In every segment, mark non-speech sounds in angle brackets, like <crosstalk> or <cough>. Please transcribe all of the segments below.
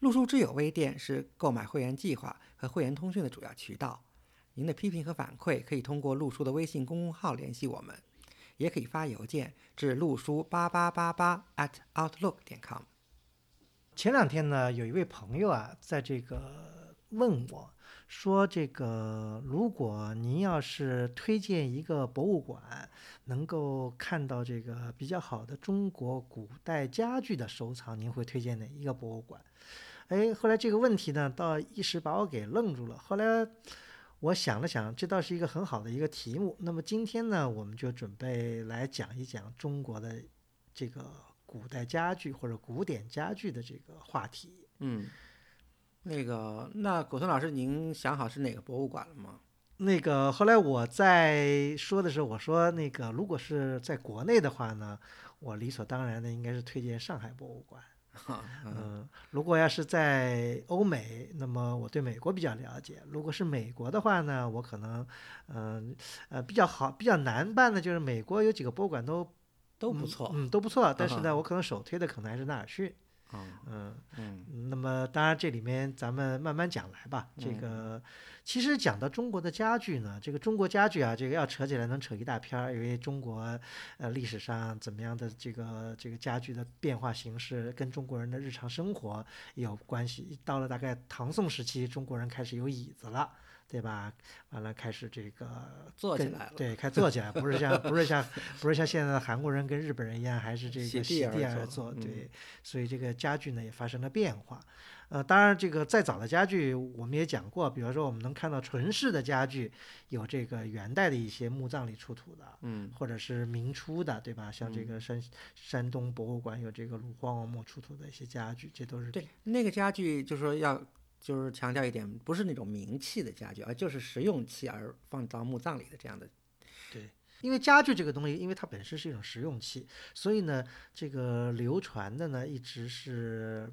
陆书之友微店是购买会员计划和会员通讯的主要渠道。您的批评和反馈可以通过陆书的微信公众号联系我们，也可以发邮件至陆书八八八八 at outlook 点 com。前两天呢，有一位朋友啊，在这个问我，说这个如果您要是推荐一个博物馆，能够看到这个比较好的中国古代家具的收藏，您会推荐哪一个博物馆？哎，后来这个问题呢，倒一时把我给愣住了。后来我想了想，这倒是一个很好的一个题目。那么今天呢，我们就准备来讲一讲中国的这个古代家具或者古典家具的这个话题。嗯，那个，那古村老师，您想好是哪个博物馆了吗？那个后来我在说的时候，我说那个如果是在国内的话呢，我理所当然的应该是推荐上海博物馆。嗯，如果要是在欧美，那么我对美国比较了解。如果是美国的话呢，我可能，嗯呃比较好比较难办的，就是美国有几个博物馆都都不错，嗯都不错。但是呢，我可能首推的可能还是纳尔逊。嗯嗯，那么当然这里面咱们慢慢讲来吧。这个其实讲到中国的家具呢，这个中国家具啊，这个要扯起来能扯一大篇儿，因为中国呃历史上怎么样的这个这个家具的变化形式，跟中国人的日常生活有关系。到了大概唐宋时期，中国人开始有椅子了。对吧？完了，开始这个做起来了。对，开做起来，不是像不是像不是像现在的韩国人跟日本人一样，还是这个席地而坐。对，所以这个家具呢也发生了变化。呃，当然这个再早的家具我们也讲过，比如说我们能看到纯式的家具，有这个元代的一些墓葬里出土的，嗯，或者是明初的，对吧？像这个山山东博物馆有这个鲁荒王墓出土的一些家具，这都是对那个家具，就是说要。就是强调一点，不是那种名器的家具，而就是实用器，而放到墓葬里的这样的。对，因为家具这个东西，因为它本身是一种实用器，所以呢，这个流传的呢一直是。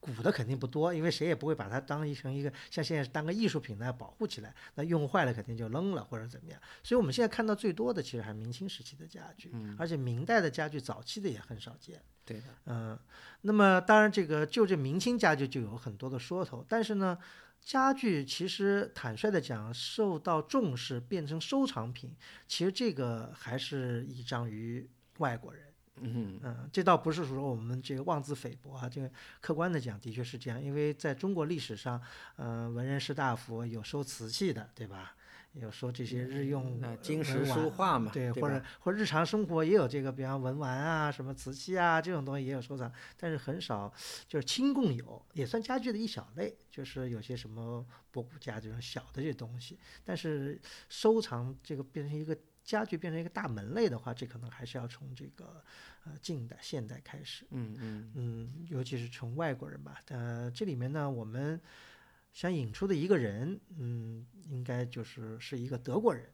古的肯定不多，因为谁也不会把它当一成一个像现在当个艺术品来保护起来。那用坏了肯定就扔了或者怎么样。所以我们现在看到最多的其实还是明清时期的家具，而且明代的家具早期的也很少见。对的，嗯，那么当然这个就这明清家具就有很多的说头，但是呢，家具其实坦率的讲受到重视变成收藏品，其实这个还是依仗于外国人。嗯嗯，这倒不是说我们这个妄自菲薄啊，这个客观的讲，的确是这样。因为在中国历史上，嗯，文人士大夫有收瓷器的，对吧？有说这些日用金石书画嘛，对，或者或日常生活也有这个，比方文玩啊，什么瓷器啊，这种东西也有收藏，但是很少，就是轻共有，也算家具的一小类，就是有些什么博古架这种小的这些东西，但是收藏这个变成一个。家具变成一个大门类的话，这可能还是要从这个呃近代、现代开始。嗯嗯嗯，尤其是从外国人吧。呃，这里面呢，我们想引出的一个人，嗯，应该就是是一个德国人。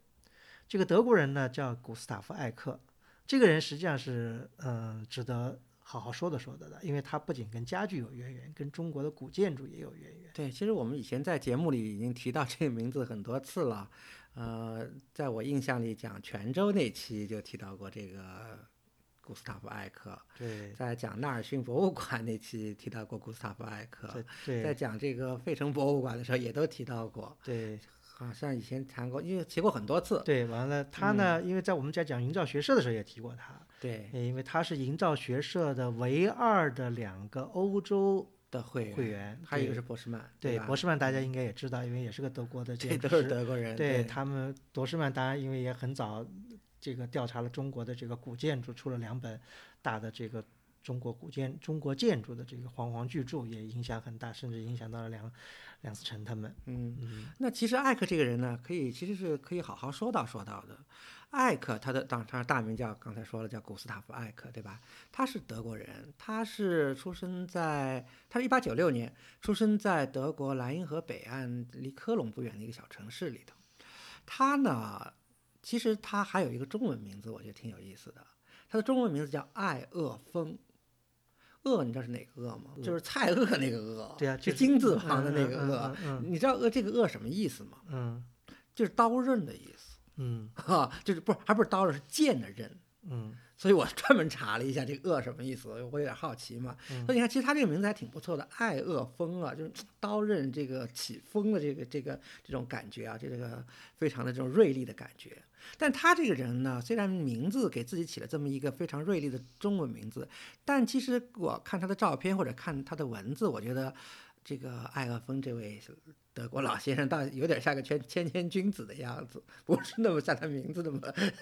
这个德国人呢，叫古斯塔夫·艾克。这个人实际上是嗯值得好好说的说的的，因为他不仅跟家具有渊源，跟中国的古建筑也有渊源。对，其实我们以前在节目里已经提到这个名字很多次了。呃，在我印象里，讲泉州那期就提到过这个古斯塔夫艾克。对，在讲纳尔逊博物馆那期提到过古斯塔夫艾克。对，在讲这个费城博物馆的时候也都提到过。对，好像以前谈过，因为提过很多次。对，完了他呢，因为在我们在讲营造学社的时候也提过他。对，因为他是营造学社的唯二的两个欧洲。的会会员，还有一个是博士曼，对博士曼大家应该也知道，因为也是个德国的建筑师，都是德国人。对他们，博士曼当然因为也很早，这个调查了中国的这个古建筑，出了两本大的这个中国古建、中国建筑的这个煌煌巨著也影响很大，甚至影响到了梁梁思成他们。嗯，嗯那其实艾克这个人呢，可以其实是可以好好说道说道的。艾克他的当他大名叫刚才说了叫古斯塔夫艾克，对吧？他是德国人，他是出生在他是一八九六年出生在德国莱茵河北岸离科隆不远的一个小城市里头。他呢，其实它还有一个中文名字，我觉得挺有意思的。它的中文名字叫爱恶风，恶，你知道是哪个恶吗？就是蔡锷那个恶，对啊，是就是金字旁的那个嗯鄂。嗯你知道恶这个恶什么意思吗？嗯就是刀刃的意思，嗯哈，就是不是还不是刀刃，是剑的刃。嗯所以我 <laughs> 专门查了一下这个恶什么意思，我有点好奇嘛。嗯所以你看，其实他这个名字还挺不错的，爱恶风啊，就是 <tsk> 刀刃这个起风的这个这个这种感觉啊，这个非常的这种锐利的感觉。但他这个人呢，虽然名字给自己起了这么一个非常锐利的中文名字，但其实我看他的照片或者看他的文字，我觉得这个艾厄峰这位德国老先生倒有点像个谦谦谦君子的样子，<laughs> 不是那么像他名字那么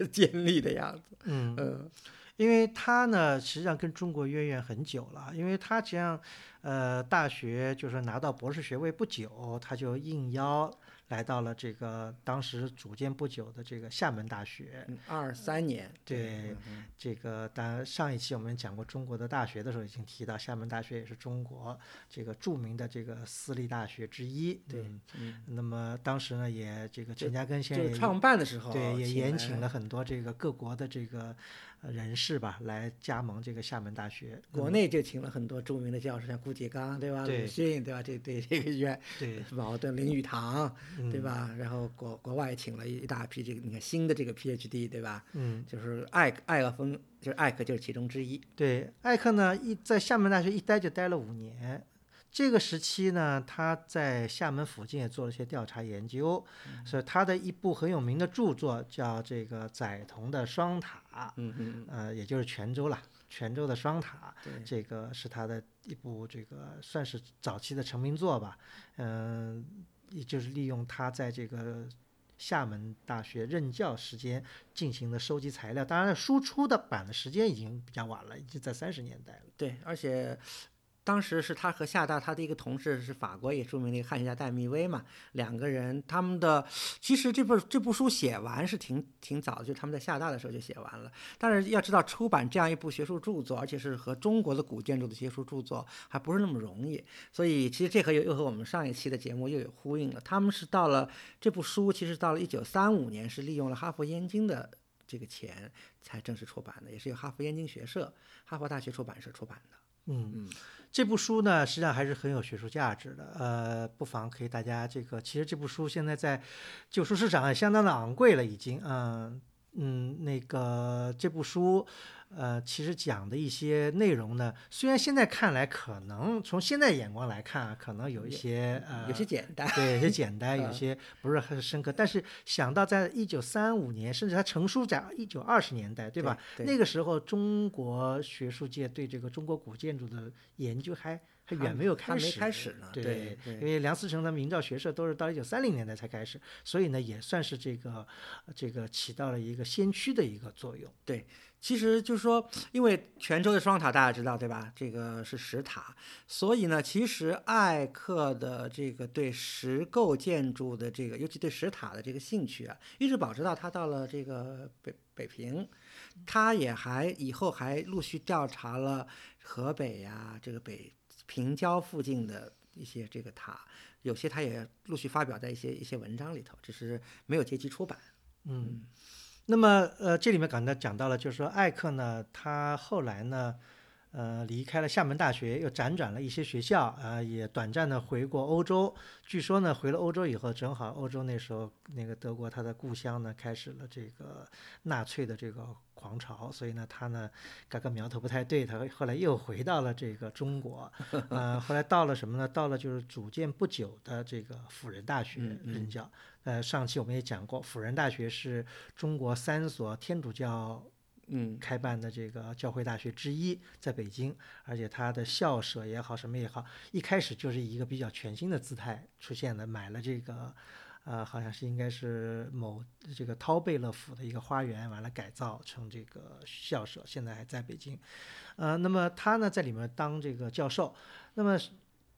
尖利的样子。嗯，嗯因为他呢，实际上跟中国渊源很久了，因为他实际上，呃，大学就是拿到博士学位不久，他就应邀来到了这个当时组建不久的这个厦门大学。嗯，二三年，对这个当然上一期我们讲过中国的大学的时候，已经提到厦门大学也是中国这个著名的这个私立大学之一。对嗯嗯，那么当时呢，也这个陈嘉庚先生也创办的时候，对，也延请了很多这个各国的这个呃人士吧，来加盟这个厦门大学。国内就请了很多著名的教授，像顾颉刚，对吧？鲁迅，对吧？这 <laughs> 对这个院对，<laughs> 茅盾、林语堂，对嗯？吧？然后国国外请了一大批这个你看新的这个 PhD，对吧？嗯，就是艾艾克峰，就是艾克就是其中之一。对，艾克呢一在厦门大学一待就待了五年。这个时期呢，他在厦门附近也做了一些调查研究，所以他的一部很有名的著作叫这个载潼的双塔，嗯嗯呃，也就是泉州啦，泉州的双塔。对这个是他的一部这个算是早期的成名作吧，嗯、也就是利用他在这个厦门大学任教时间进行的收集材料，当然输出的版的时间已经比较晚了，已经在三十年代了。对，而且当时是他和厦大他的一个同事是法国也著名的一个汉学家戴密威嘛，两个人他们的其实这部这部书写完是挺挺早的，就他们在厦大的时候就写完了。但是要知道出版这样一部学术著作，而且是和中国的古建筑的学术著作，还不是那么容易。所以其实这和又又和我们上一期的节目又有呼应了。他们是到了这部书，其实到了一九三五年是利用了哈佛燕京的。这个钱才正式出版的，也是由哈佛燕京学社、哈佛大学出版社出版的。嗯嗯，这部书呢，实际上还是很有学术价值的。呃，不妨可以大家这个，其实这部书现在在旧书市场也相当的昂贵了，已经。嗯嗯，那个这部书，呃，其实讲的一些内容呢，虽然现在看来可能从现在眼光来看啊，可能有一些呃有些简单。对，有些简单，<laughs> 有嗯些不是很深刻。但是想到在一九三五年，甚至它成书在一九二十年代，对吧？对那个时候，中国学术界对这个中国古建筑的研究还还远没有开始，开始呢。对对因为梁思成他们营造学社都是到一九三零年代才开始，所以呢，也算是这个呃这个起到了一个先驱的一个作用。对其实就是说，因为泉州的双塔大家知道对吧？这个是石塔，所以呢，其实艾克的这个对石构建筑的这个，尤其对石塔的这个兴趣啊，一直保持到他到了这个北北平，他也还以后还陆续调查了河北呀、这个北平郊附近的一些这个塔，有些他也陆续发表在一些一些文章里头，只是没有结集出版。嗯，那么呃，这里面刚才讲到了，就是说艾克呢，他后来呢，呃，离开了厦门大学，又辗转了一些学校，啊、也短暂的回过欧洲。据说呢，回了欧洲以后，正好欧洲那时候那个德国他的故乡呢，开始了这个纳粹的这个狂潮，所以呢，他呢，感觉苗头不太对，他后来又回到了这个中国，呃，后来到了什么呢？到了就是组建不久的这个辅仁大学嗯嗯任教。呃，上期我们也讲过，辅仁大学是中国三所天主教嗯，开办的这个教会大学之一，在北京，而且它的校舍也好，什么也好，一开始就是以一个比较全新的姿态出现的，买了这个呃，好像是应该是某这个陶贝勒府的一个花园，完了改造成这个校舍，现在还在北京。呃，那么他呢在里面当这个教授，那么。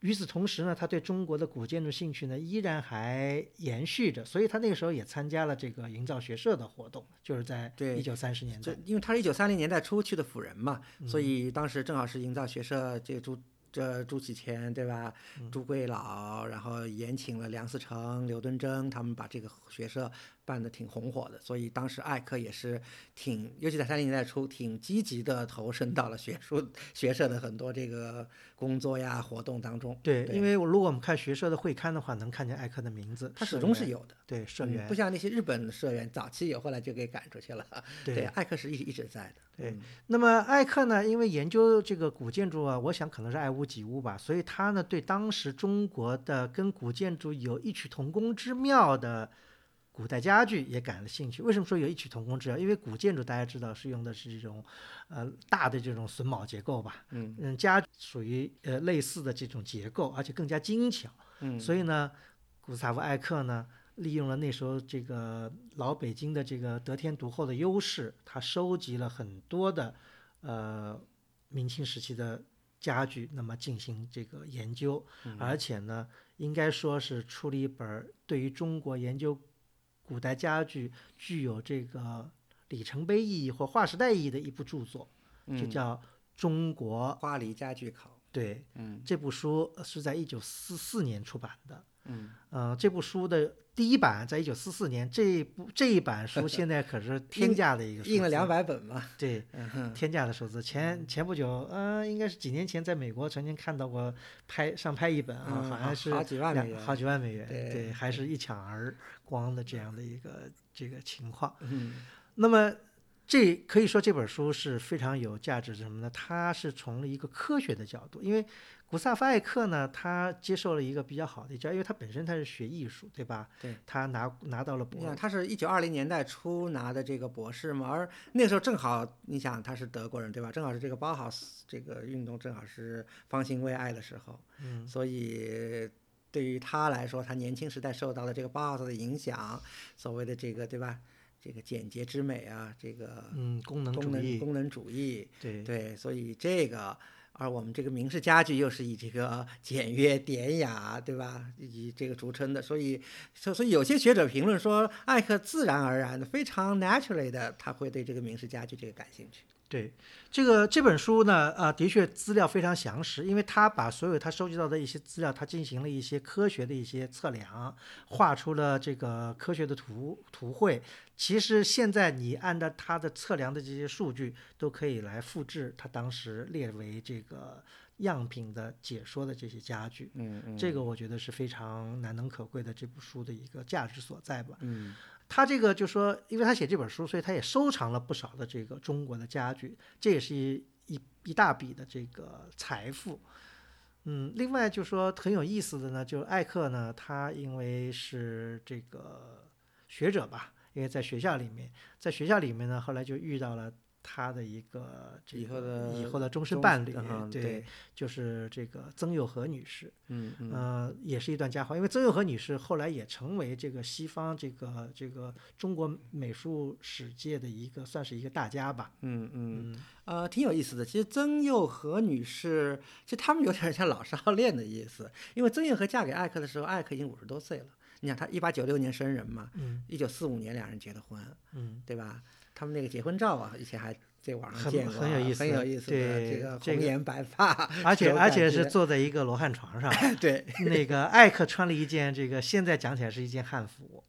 与此同时呢，他对中国的古建筑兴趣呢依然还延续着，所以他那个时候也参加了这个营造学社的活动，就是在一九三十年代。因为他是一九三零年代初去的辅仁嘛，所以当时正好是营造学社这个朱这朱启潜对吧？朱贵老，然后延请了梁思成、刘敦桢，他们把这个学社。办的挺红火的，所以当时艾克也是挺，尤其在三零年代初，挺积极的投身到了学术学社的很多这个工作呀活动当中。对，因为如果我们看学社的会刊的话，能看见艾克的名字，他始终是有的。对，社员不像那些日本社员，早期有，后来就给赶出去了。对，艾克是一一直在的。对，那么艾克呢，因为研究这个古建筑啊，我想可能是爱屋及乌吧，所以他呢对当时中国的跟古建筑有异曲同工之妙的。古代家具也感了兴趣。为什么说有异曲同工之妙？因为古建筑大家知道是用的是这种，呃，大的这种榫卯结构吧。嗯嗯，家属于呃类似的这种结构，而且更加精巧。嗯，所以呢，古斯塔夫艾克呢，利用了那时候这个老北京的这个得天独厚的优势，他收集了很多的呃明清时期的家具，那么进行这个研究，而且呢，应该说是出了一本对于中国研究。古代家具具有这个里程碑意义或划时代意义的一部著作，就叫《中国花梨家具考》。对，嗯，这部书是在一九四四年出版的。嗯，呃，这部书的第一版在一九四四年，这部这一版书现在可是 <laughs> 天价的一个，印了两百本嘛。对，天价的数字。前前不久，呃，应该是几年前，在美国曾经看到过拍上拍一本啊，好像是好几万美元，好几万美元，对，还是一抢而光的这样的一个这个情况。嗯，那么。这可以说这本书是非常有价值，什么呢？它是从了一个科学的角度，因为古萨夫艾克呢，他接受了一个比较好的教育，因为他本身他是学艺术，对吧？对。他拿拿到了博士，他是一九二零年代初拿的这个博士嘛，而那时候正好，你想他是德国人，对吧？正好是这个包豪斯这个运动正好是方兴未艾的时候，嗯，所以对于他来说，他年轻时代受到的这个包豪斯的影响，所谓的这个，对吧？这个简洁之美啊，这个嗯，功能功能功能主义，对对，所以这个，而我们这个明式家具又是以这个简约典雅，对吧？以这个著称的，所以所所以有些学者评论说，艾克自然而然的非常 naturally 的，他会对这个明式家具这个感兴趣。对，这个这本书呢，呃，的确资料非常详实，因为他把所有他收集到的一些资料，他进行了一些科学的一些测量，画出了这个科学的图图绘。其实现在你按照他的测量的这些数据，都可以来复制他当时列为这个样品的解说的这些家具。嗯嗯，这个我觉得是非常难能可贵的这部书的一个价值所在吧。嗯。他这个就说，因为他写这本书，所以他也收藏了不少的这个中国的家具，这也是一一一大笔的这个财富。嗯，另外就说很有意思的呢，就是艾克呢，他因为是这个学者吧，因为在学校里面，在学校里面呢，后来就遇到了。他的一个这个以后的终身伴侣，对，就是这个曾佑和女士，嗯嗯，呃，也是一段佳话。因为曾佑和女士后来也成为这个西方这个这个中国美术史界的一个算是一个大家吧，嗯嗯，呃，挺有意思的。其实曾佑和女士，其实他们有点像老少恋的意思。因为曾佑和嫁给艾克的时候，艾克已经五十多岁了。你想，他一八九六年生人嘛，嗯，一九四五年两人结的婚，嗯，对吧？他们那个结婚照啊，以前还在网上见过，很有意思，很有意思的这个红颜白发，而 <laughs> 且而且是坐在一个罗汉床上。<laughs> 对，那个艾克穿了一件这个现在讲起来是一件汉服，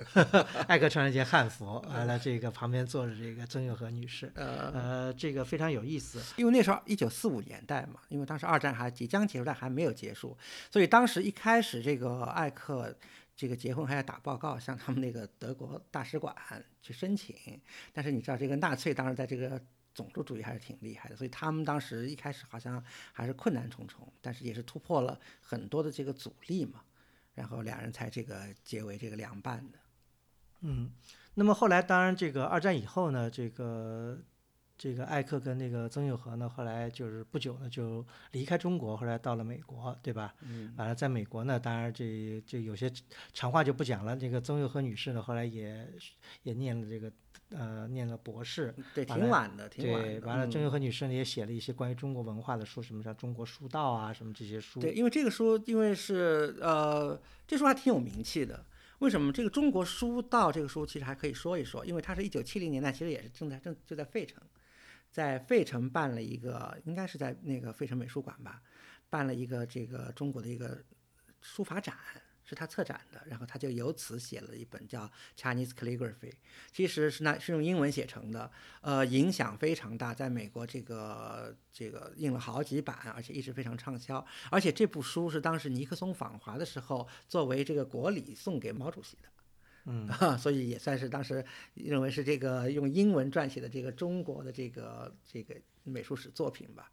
<laughs> 艾克穿了一件汉服，完了这个旁边坐着这个曾佑和女士，呃，这个非常有意思。因为那时候一九四五年代嘛，因为当时二战还即将结束，但还没有结束，所以当时一开始这个艾克。这个结婚还要打报告，向他们那个德国大使馆去申请。但是你知道，这个纳粹当时在这个种族主义还是挺厉害的，所以他们当时一开始好像还是困难重重，但是也是突破了很多的这个阻力嘛，然后两人才这个结为这个凉拌的。嗯，那么后来当然这个二战以后呢，这个。这个艾克跟那个曾佑和呢，后来就是不久呢就离开中国，后来到了美国，对吧？嗯，完了，在美国呢，当然这这有些长话就不讲了。这个曾佑和女士呢，后来也也念了这个呃念了博士，对，挺晚的，挺晚。完了，嗯曾佑和女士呢也写了一些关于中国文化的书，什么像《中国书道》啊，什么这些书。对，因为这个书，因为是呃，这书还挺有名气的。为什么这个《中国书道》这个书其实还可以说一说？因为它是一九七零年代，其实也是正在正就在费城，在费城办了一个，应该是在那个费城美术馆吧，办了一个这个中国的一个书法展，是他策展的。然后他就由此写了一本叫《Chinese Calligraphy》，其实是那是用英文写成的，呃，影响非常大，在美国这个这个印了好几版，而且一直非常畅销。而且这部书是当时尼克松访华的时候作为这个国礼送给毛主席的。嗯，<laughs> 所以也算是当时认为是这个用英文撰写的这个中国的这个这个美术史作品吧。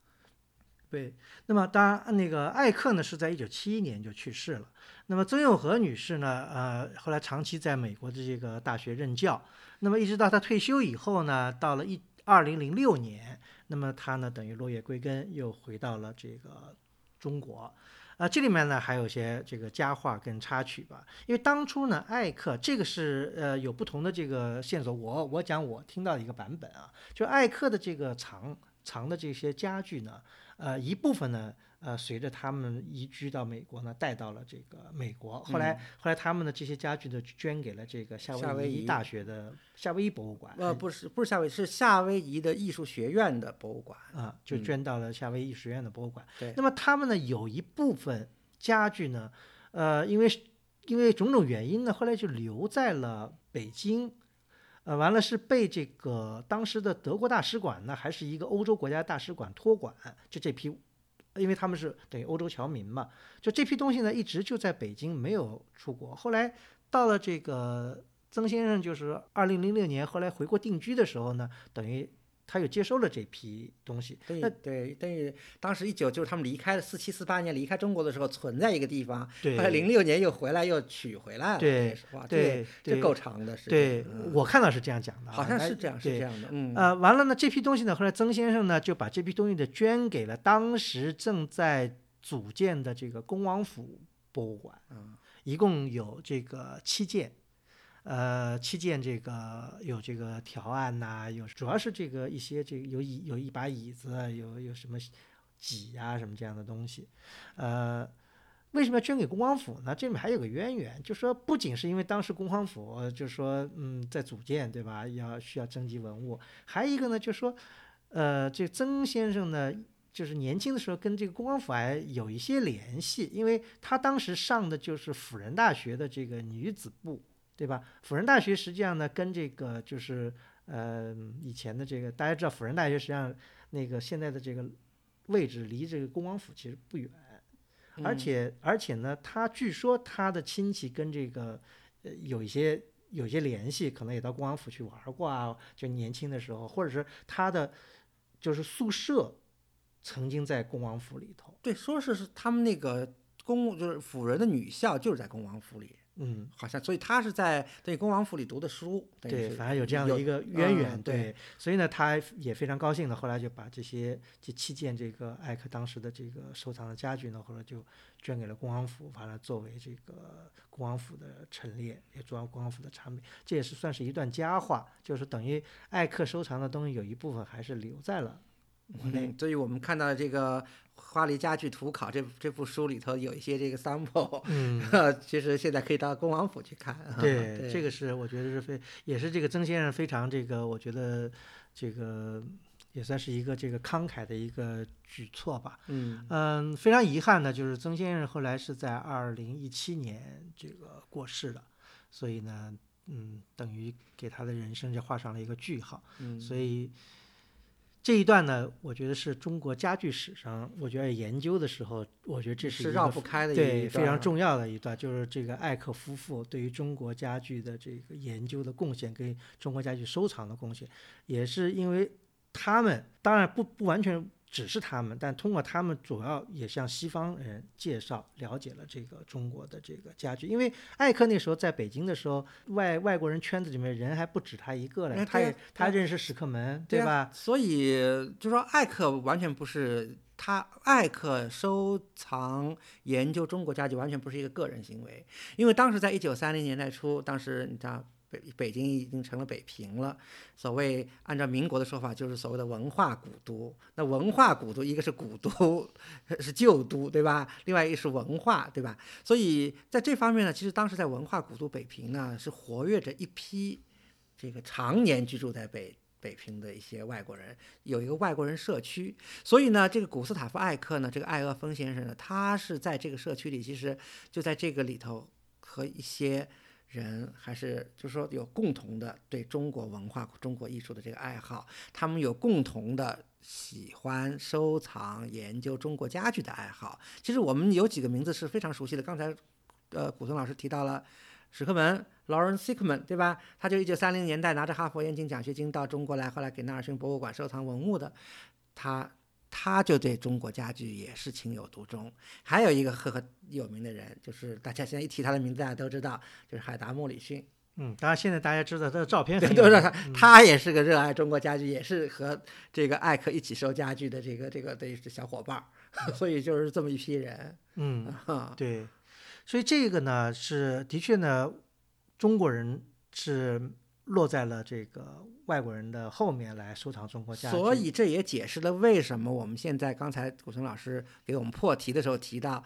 对。那么当然，那个艾克呢是在一九七一年就去世了。那么曾佑和女士呢，呃，后来长期在美国的这个大学任教。那么一直到她退休以后呢，到了一二零零六年，那么她呢等于落叶归根，又回到了这个中国。啊，这里面呢还有些这个佳话跟插曲吧，因为当初呢，艾克这个是呃有不同的这个线索，我我讲我听到一个版本啊，就艾克的这个藏藏的这些家具呢，呃一部分呢，呃随着他们移居到美国呢，带到了这个美国，后来、后来他们的这些家具呢捐给了这个夏夏威夷大学的夏威夷博物馆，呃，不是不是夏威夷，是夏威夷的艺术学院的博物馆。啊，就嗯捐到了夏威夷艺术学院的博物馆。对那么他们呢有一部分家具呢，呃，因为因为种种原因呢，后来就留在了北京。呃，完了是被这个当时的德国大使馆呢，还是一个欧洲国家大使馆托管，就这批，因为他们是等于欧洲侨民嘛，就这批东西呢，一直就在北京没有出国。后来到了这个曾先生，就是二零零六年后来回国定居的时候呢，等于他又接收了这批东西。等于那对，等于当时一九就是他们离开了四七四八年离开中国的时候存在一个地方，对后来零六年又回来又取回来了。对这是哇，对这这够长的时间。对，嗯我看到是这样讲的啊，好像哎是这样，是这样的。嗯，呃，完了呢，这批东西呢，后来曾先生呢就把这批东西呢捐给了当时正在组建的这个恭王府博物馆，嗯一共有这个七件。呃，七件这个有这个条案呐、有主要是这个一些这个有椅有一把椅子，有有什么几啊什么这样的东西，呃，为什么要捐给恭王府呢？这里面还有个渊源，就说不仅是因为当时恭王府呃就说嗯在组建对吧，要需要征集文物，还有一个呢就说，呃，这曾先生呢。就是年轻的时候跟这个恭王府还有一些联系，因为他当时上的就是辅仁大学的这个女子部，对吧？辅仁大学实际上呢跟这个就是呃以前的这个大家知道辅仁大学实际上那个现在的这个位置离这个恭王府其实不远，而嗯。且而且呢，他据说他的亲戚跟这个呃有一些有一些联系，可能也到恭王府去玩过啊，就年轻的时候，或者是他的就是宿舍曾经在恭王府里头，对，说是是他们那个公就是辅仁的女校就是在恭王府里，嗯，好像，所以他是在对恭王府里读的书。对，反正有这样的一个渊源，嗯对，所以呢，他也非常高兴的，后来就把这些这七件这个艾克当时的这个收藏的家具呢，后来就捐给了恭王府，完了作为这个恭王府的陈列，也作为恭王府的产品，这也是算是一段佳话，就是等于艾克收藏的东西有一部分还是留在了嗯，所以我们看到这个《花梨家具图考》这这部书里头有一些这个 sample，<laughs> 嗯。其实现在可以到恭王府去看。啊 <laughs> 对，这个是我觉得是非，也是这个曾先生非常这个，我觉得这个也算是一个这个慷慨的一个举措吧。嗯嗯，非常遗憾的就是曾先生后来是在二零一七年这个过世了，所以呢，嗯，等于给他的人生就画上了一个句号。嗯，所以这一段呢，我觉得是中国家具史上，我觉得研究的时候，我觉得这是是一个绕不开的一对，非常重要的一段，就是这个艾克夫妇对于中国家具的这个研究的贡献，跟中国家具收藏的贡献，也是因为他们当然不不完全只是他们，但通过他们主要也向西方人介绍、了解了这个中国的这个家具。因为艾克那时候在北京的时候，外外国人圈子里面人还不止他一个嘞，哎他也他认识史克门，对啊吧？所以就说艾克完全不是他艾克收藏研究中国家具完全不是一个个人行为，因为当时在一九三零年代初，当时你知道。北北京已经成了北平了，所谓按照民国的说法，就是所谓的文化古都。那文化古都，一个是古都，<laughs> 是旧都，对吧？另外一个是文化，对吧？所以在这方面呢，其实当时在文化古都北平呢，是活跃着一批这个常年居住在北北平的一些外国人，有一个外国人社区。所以呢，这个古斯塔夫艾克呢，这个艾厄峰先生呢，他是在这个社区里，其实就在这个里头和一些。人还是就是说有共同的对中国文化、中国艺术的这个爱好，他们有共同的喜欢收藏、研究中国家具的爱好。其实我们有几个名字是非常熟悉的，刚才呃古松老师提到了史克门 Lawrence Sickman，对吧？他就一九三零年代拿着哈佛燕京奖学金到中国来，后来给纳尔逊博物馆收藏文物的，他他就对中国家具也是情有独钟。还有一个赫赫有名的人，就是大家现在一提他的名字，大家都知道，就是海达莫里逊。嗯，当然现在大家知道他的照片对，很都是他，他也是个热爱中国家具，也是和这个艾克一起收家具的这个这个的小伙伴儿，<laughs> 所以就是这么一批人。嗯，<laughs> 啊，对，所以这个呢是的确呢，中国人是落在了这个外国人的后面来收藏中国家具。所以这也解释了为什么我们现在刚才古城老师给我们破题的时候提到，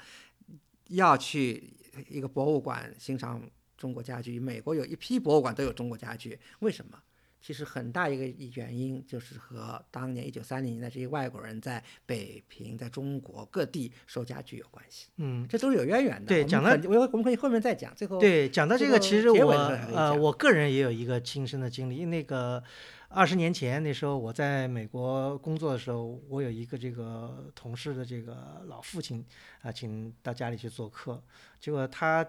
要去一个博物馆欣赏中国家具。美国有一批博物馆都有中国家具，为什么？其实很大一个原因就是和当年一九三零年代这些外国人在北平、在中国各地收家具有关系，嗯，这都是有渊源的。对讲到我我们可以后面再讲。最后，对，讲到这个，其实我呃，我个人也有一个亲身的经历。那个二十年前，那时候我在美国工作的时候，我有一个这个同事的这个老父亲啊，请到家里去做客，结果他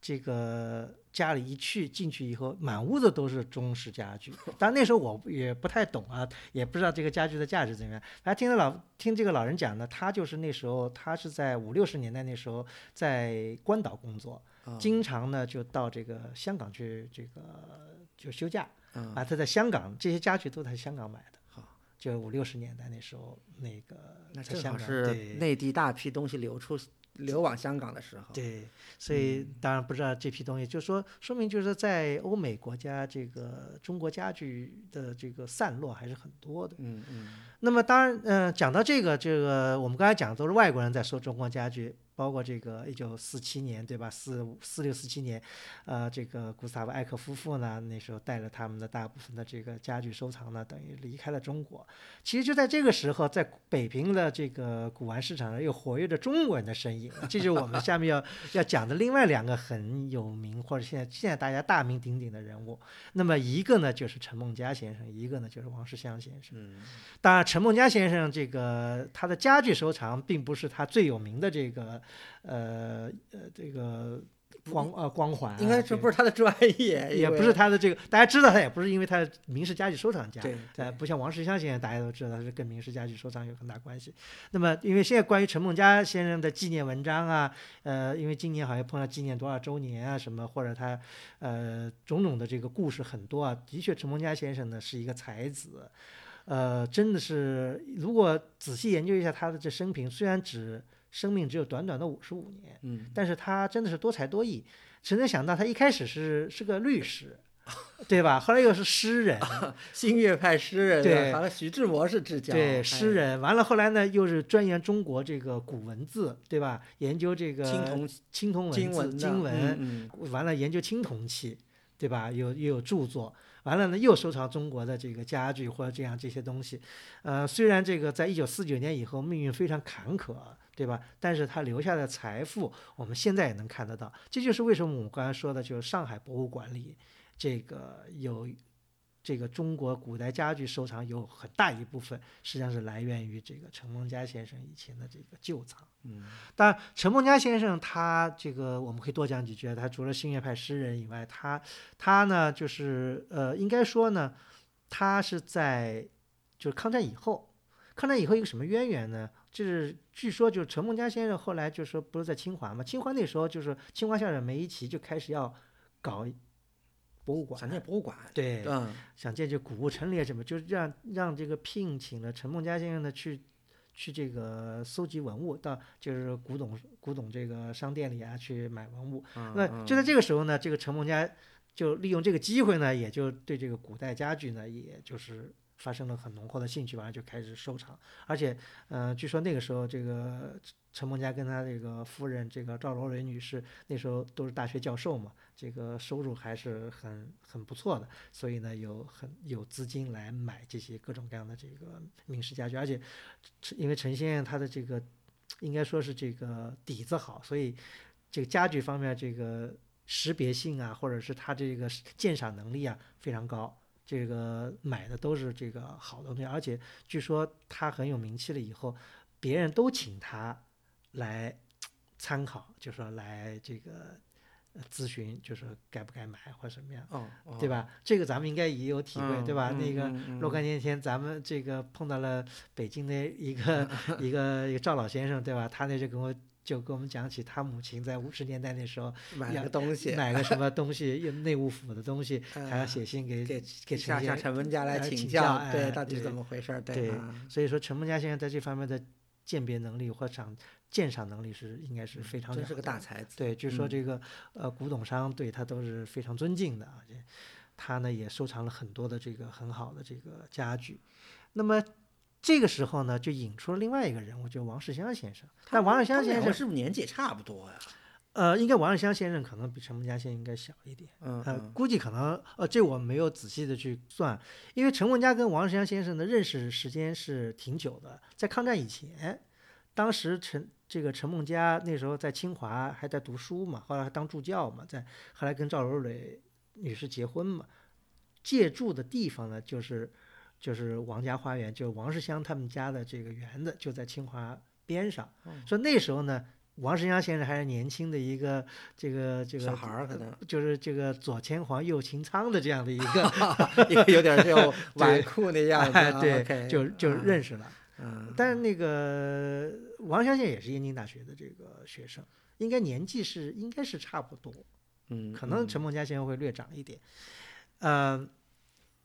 这个家里一去进去以后，满屋子都是中式家具。当然那时候我也不太懂啊，也不知道这个家具的价值怎么样。还听着老听这个老人讲呢，他就是那时候他是在五六十年代那时候在关岛工作。啊经常呢就到这个香港去这个就休假嗯啊，他在香港这些家具都在香港买的。好，就五六十年代那时候，那个那在香港正好是对内地大批东西流出流往香港的时候。对，所以当然不知道这批东西，就是说说明就是在欧美国家这个中国家具的这个散落还是很多的。嗯嗯那么当然，嗯、讲到这个，这个我们刚才讲的都是外国人在说中国家具，包括这个一九四七年，对吧？四五四六四七年，呃，这个古斯塔夫艾克夫妇呢，那时候带着他们的大部分的这个家具收藏呢，等于离开了中国。其实就在这个时候，在北平的这个古玩市场上，又活跃着中国人的身影。这就是我们下面要要讲的另外两个很有名，或者现在现在大家大名鼎鼎的人物。那么一个呢就是陈梦家先生，一个呢就是王世襄先生。嗯当然，陈梦家先生这个他的家具收藏并不是他最有名的这个呃呃这个光呃光环啊、应该这不是他的专业，也不是他的这个，大家知道他也不是因为他是名士家具收藏家，对呃，不像王世襄先生，大家都知道他是跟明式家具收藏有很大关系。那么，因为现在关于陈梦家先生的纪念文章啊，呃，因为今年好像碰到纪念多少周年啊什么，或者他呃种种的这个故事很多啊，的确，陈梦家先生呢是一个才子。呃，真的是，如果仔细研究一下他的这生平，虽然只生命只有短短的五十五年，嗯但是他真的是多才多艺。谁能想到他一开始是是个律师，<laughs> 对吧？后来又是诗人，<laughs> 新月派诗人，对完了徐志摩是至交，对，哎诗人。完了后来呢，又是钻研中国这个古文字，对吧？研究这个青铜青铜文字、经文经文，嗯完了研究青铜器，对吧？有也有著作，完了呢又收藏中国的这个家具或者这样这些东西。呃，虽然这个在一九四九年以后命运非常坎坷，对吧？但是他留下的财富，我们现在也能看得到。这就是为什么我们刚才说的，就是上海博物馆里这个有。这个中国古代家具收藏有很大一部分实际上是来源于这个陈梦家先生以前的这个旧藏。嗯当然，陈梦家先生他这个我们可以多讲几句啊。他除了新月派诗人以外，他他呢就是呃，应该说呢，他是在就是抗战以后，抗战以后一个什么渊源呢？就是据说就是陈梦家先生后来就说不是在清华嘛，清华那时候就是清华校长梅贻琦就开始要搞博物馆想，建博物馆，对，嗯，想建这古物陈列什么，就是让让这个聘请了陈梦家先生呢去去这个搜集文物，到就是古董古董这个商店里啊去买文物。嗯那就在这个时候呢，这个陈梦家就利用这个机会呢，也就对这个古代家具呢，也就是发生了很浓厚的兴趣，完了就开始收藏。而且，呃，据说那个时候这个陈梦家跟他这个夫人这个赵罗蕊女士那时候都是大学教授嘛，这个收入还是很很不错的，所以呢有很有资金来买这些各种各样的这个名式家具，而且陈因为陈先生他的这个应该说是这个底子好，所以这个家具方面这个识别性啊，或者是他这个鉴赏能力啊非常高。这个买的都是这个好的东西，而且据说他很有名气了以后，别人都请他来 <tsk> 参考，就说来这个呃咨询，就说该不该买或者什么样，哦，哦对？吧？这个咱们应该也有体会，嗯对吧？嗯那个若干年前，咱们这个碰到了北京的一个 <laughs> 一个一个赵老先生，对吧？他那就跟我就跟我们讲起他母亲在五十年代那时候买了个东西，买个什么 <laughs> 东西，用内务府的东西，还要嗯写信给给给向向陈先陈文家来来请请教哎对，到底是怎么回事？对啊所以说陈文家先生在这方面的鉴别能力或赏鉴赏能力是应该是非常嗯真是个大才子。对，据说嗯这个、呃古董商对他都是非常尊敬的，而且他呢也收藏了很多的这个很好的这个家具。那么这个时候呢，就引出了另外一个人物，就王世襄先生。但王世襄先生，是不是年纪也差不多呀？呃，应该王世襄先生可能比陈梦家先生应该小一点。嗯呃，嗯估计可能呃，这我没有仔细的去算，因为陈梦家跟王世襄先生的认识时间是挺久的，在抗战以前，当时陈这个陈梦家那时候在清华还在读书嘛，后来还当助教嘛，在后来跟赵柔蕊女士结婚嘛，借住的地方呢就是就是王家花园，就是王世襄他们家的这个园子就在清华边上，所以那时候呢。王世襄先生还是年轻的一个这个这个小孩儿可能就是这个左牵黄右擎苍的这样的一个，<laughs> 有有点就 <laughs> 纨绔那样子。对就就嗯认识了。嗯，但是那个王相信也是燕京大学的这个学生，应该年纪是应该是差不多，嗯，可能陈梦家先生会略长一点。嗯、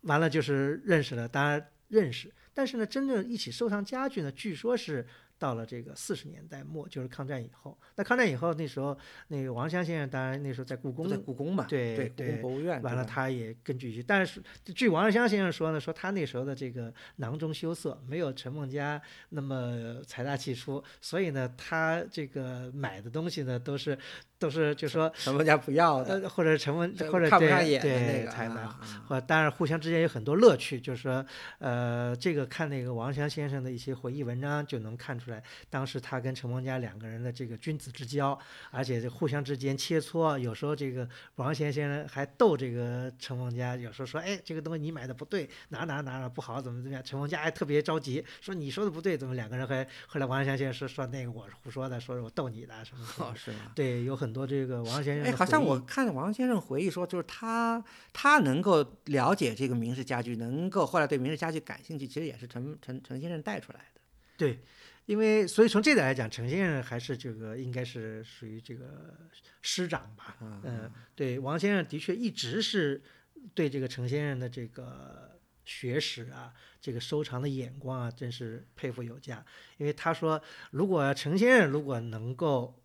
完了就是认识了，当然认识，但是呢，真正一起收藏家具呢，据说是到了这个四十年代末，就是抗战以后。那抗战以后，那时候那个王湘先生，当然那时候在故宫在故宫嘛，对，故对对宫博物院。完了，他也根据，但是据王世襄先生说呢，说他那时候的这个囊中羞涩，没有陈梦家那么财大气粗，所以呢，他这个买的东西呢，都是都是就说陈梦家不要的，呃，或者陈梦或者对看不上眼的对那个才买或当然互相之间有很多乐趣，就是说，呃，这个看那个王湘先生的一些回忆文章就能看出来，当时他跟陈梦家两个人的这个君子之交，而且这互相之间切磋，有时候这个王先生还逗这个陈梦家，有时候说，哎，这个东西你买的不对，哪哪哪哪不好，怎么怎么样，陈梦家还特别着急，说你说的不对，怎么两个人还后来王湘先生说说那个我是胡说的，说是我逗你的什么什么哦，是吗？对，有很多这个王先生哎，好像我看王先生回忆说，就是他他能够了解这个明式家具，能够后来对明式家具感兴趣，其实也是陈陈陈先生带出来的。对，因为所以从这点来讲，陈先生还是这个应该是属于这个师长吧。啊嗯，对，王先生的确一直是对这个陈先生的这个学识啊，这个收藏的眼光啊，真是佩服有加。因为他说，如果陈先生如果能够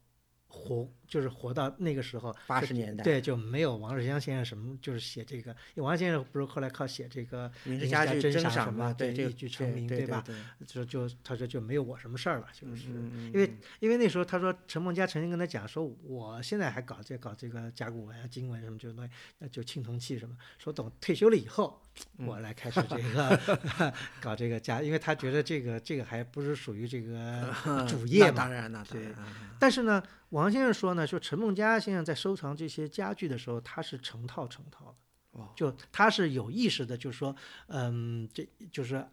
活，就是活到那个时候，就八十年代，对，就没有王世襄先生什么，就是写这个。因为王先生不是后来靠写这个明式明家珍家具珍赏嘛，对，这一举成名对吧就就他说就没有我什么事儿了，就是。因为因为那时候他说陈梦家曾经跟他讲说，我现在还搞这搞这个甲骨文啊、金文什么这种东西，呃就青铜器什么，说等退休了以后，嗯我来开始这个 <laughs> <laughs> 搞这个家，因为他觉得这个这个还不是属于这个 <laughs> 主业嘛当。然，那当对然，啊但是呢，王先生说呢，说陈梦家先生在收藏这些家具的时候，他是成套成套的。哦就他是有意识的，就是说，嗯，这就是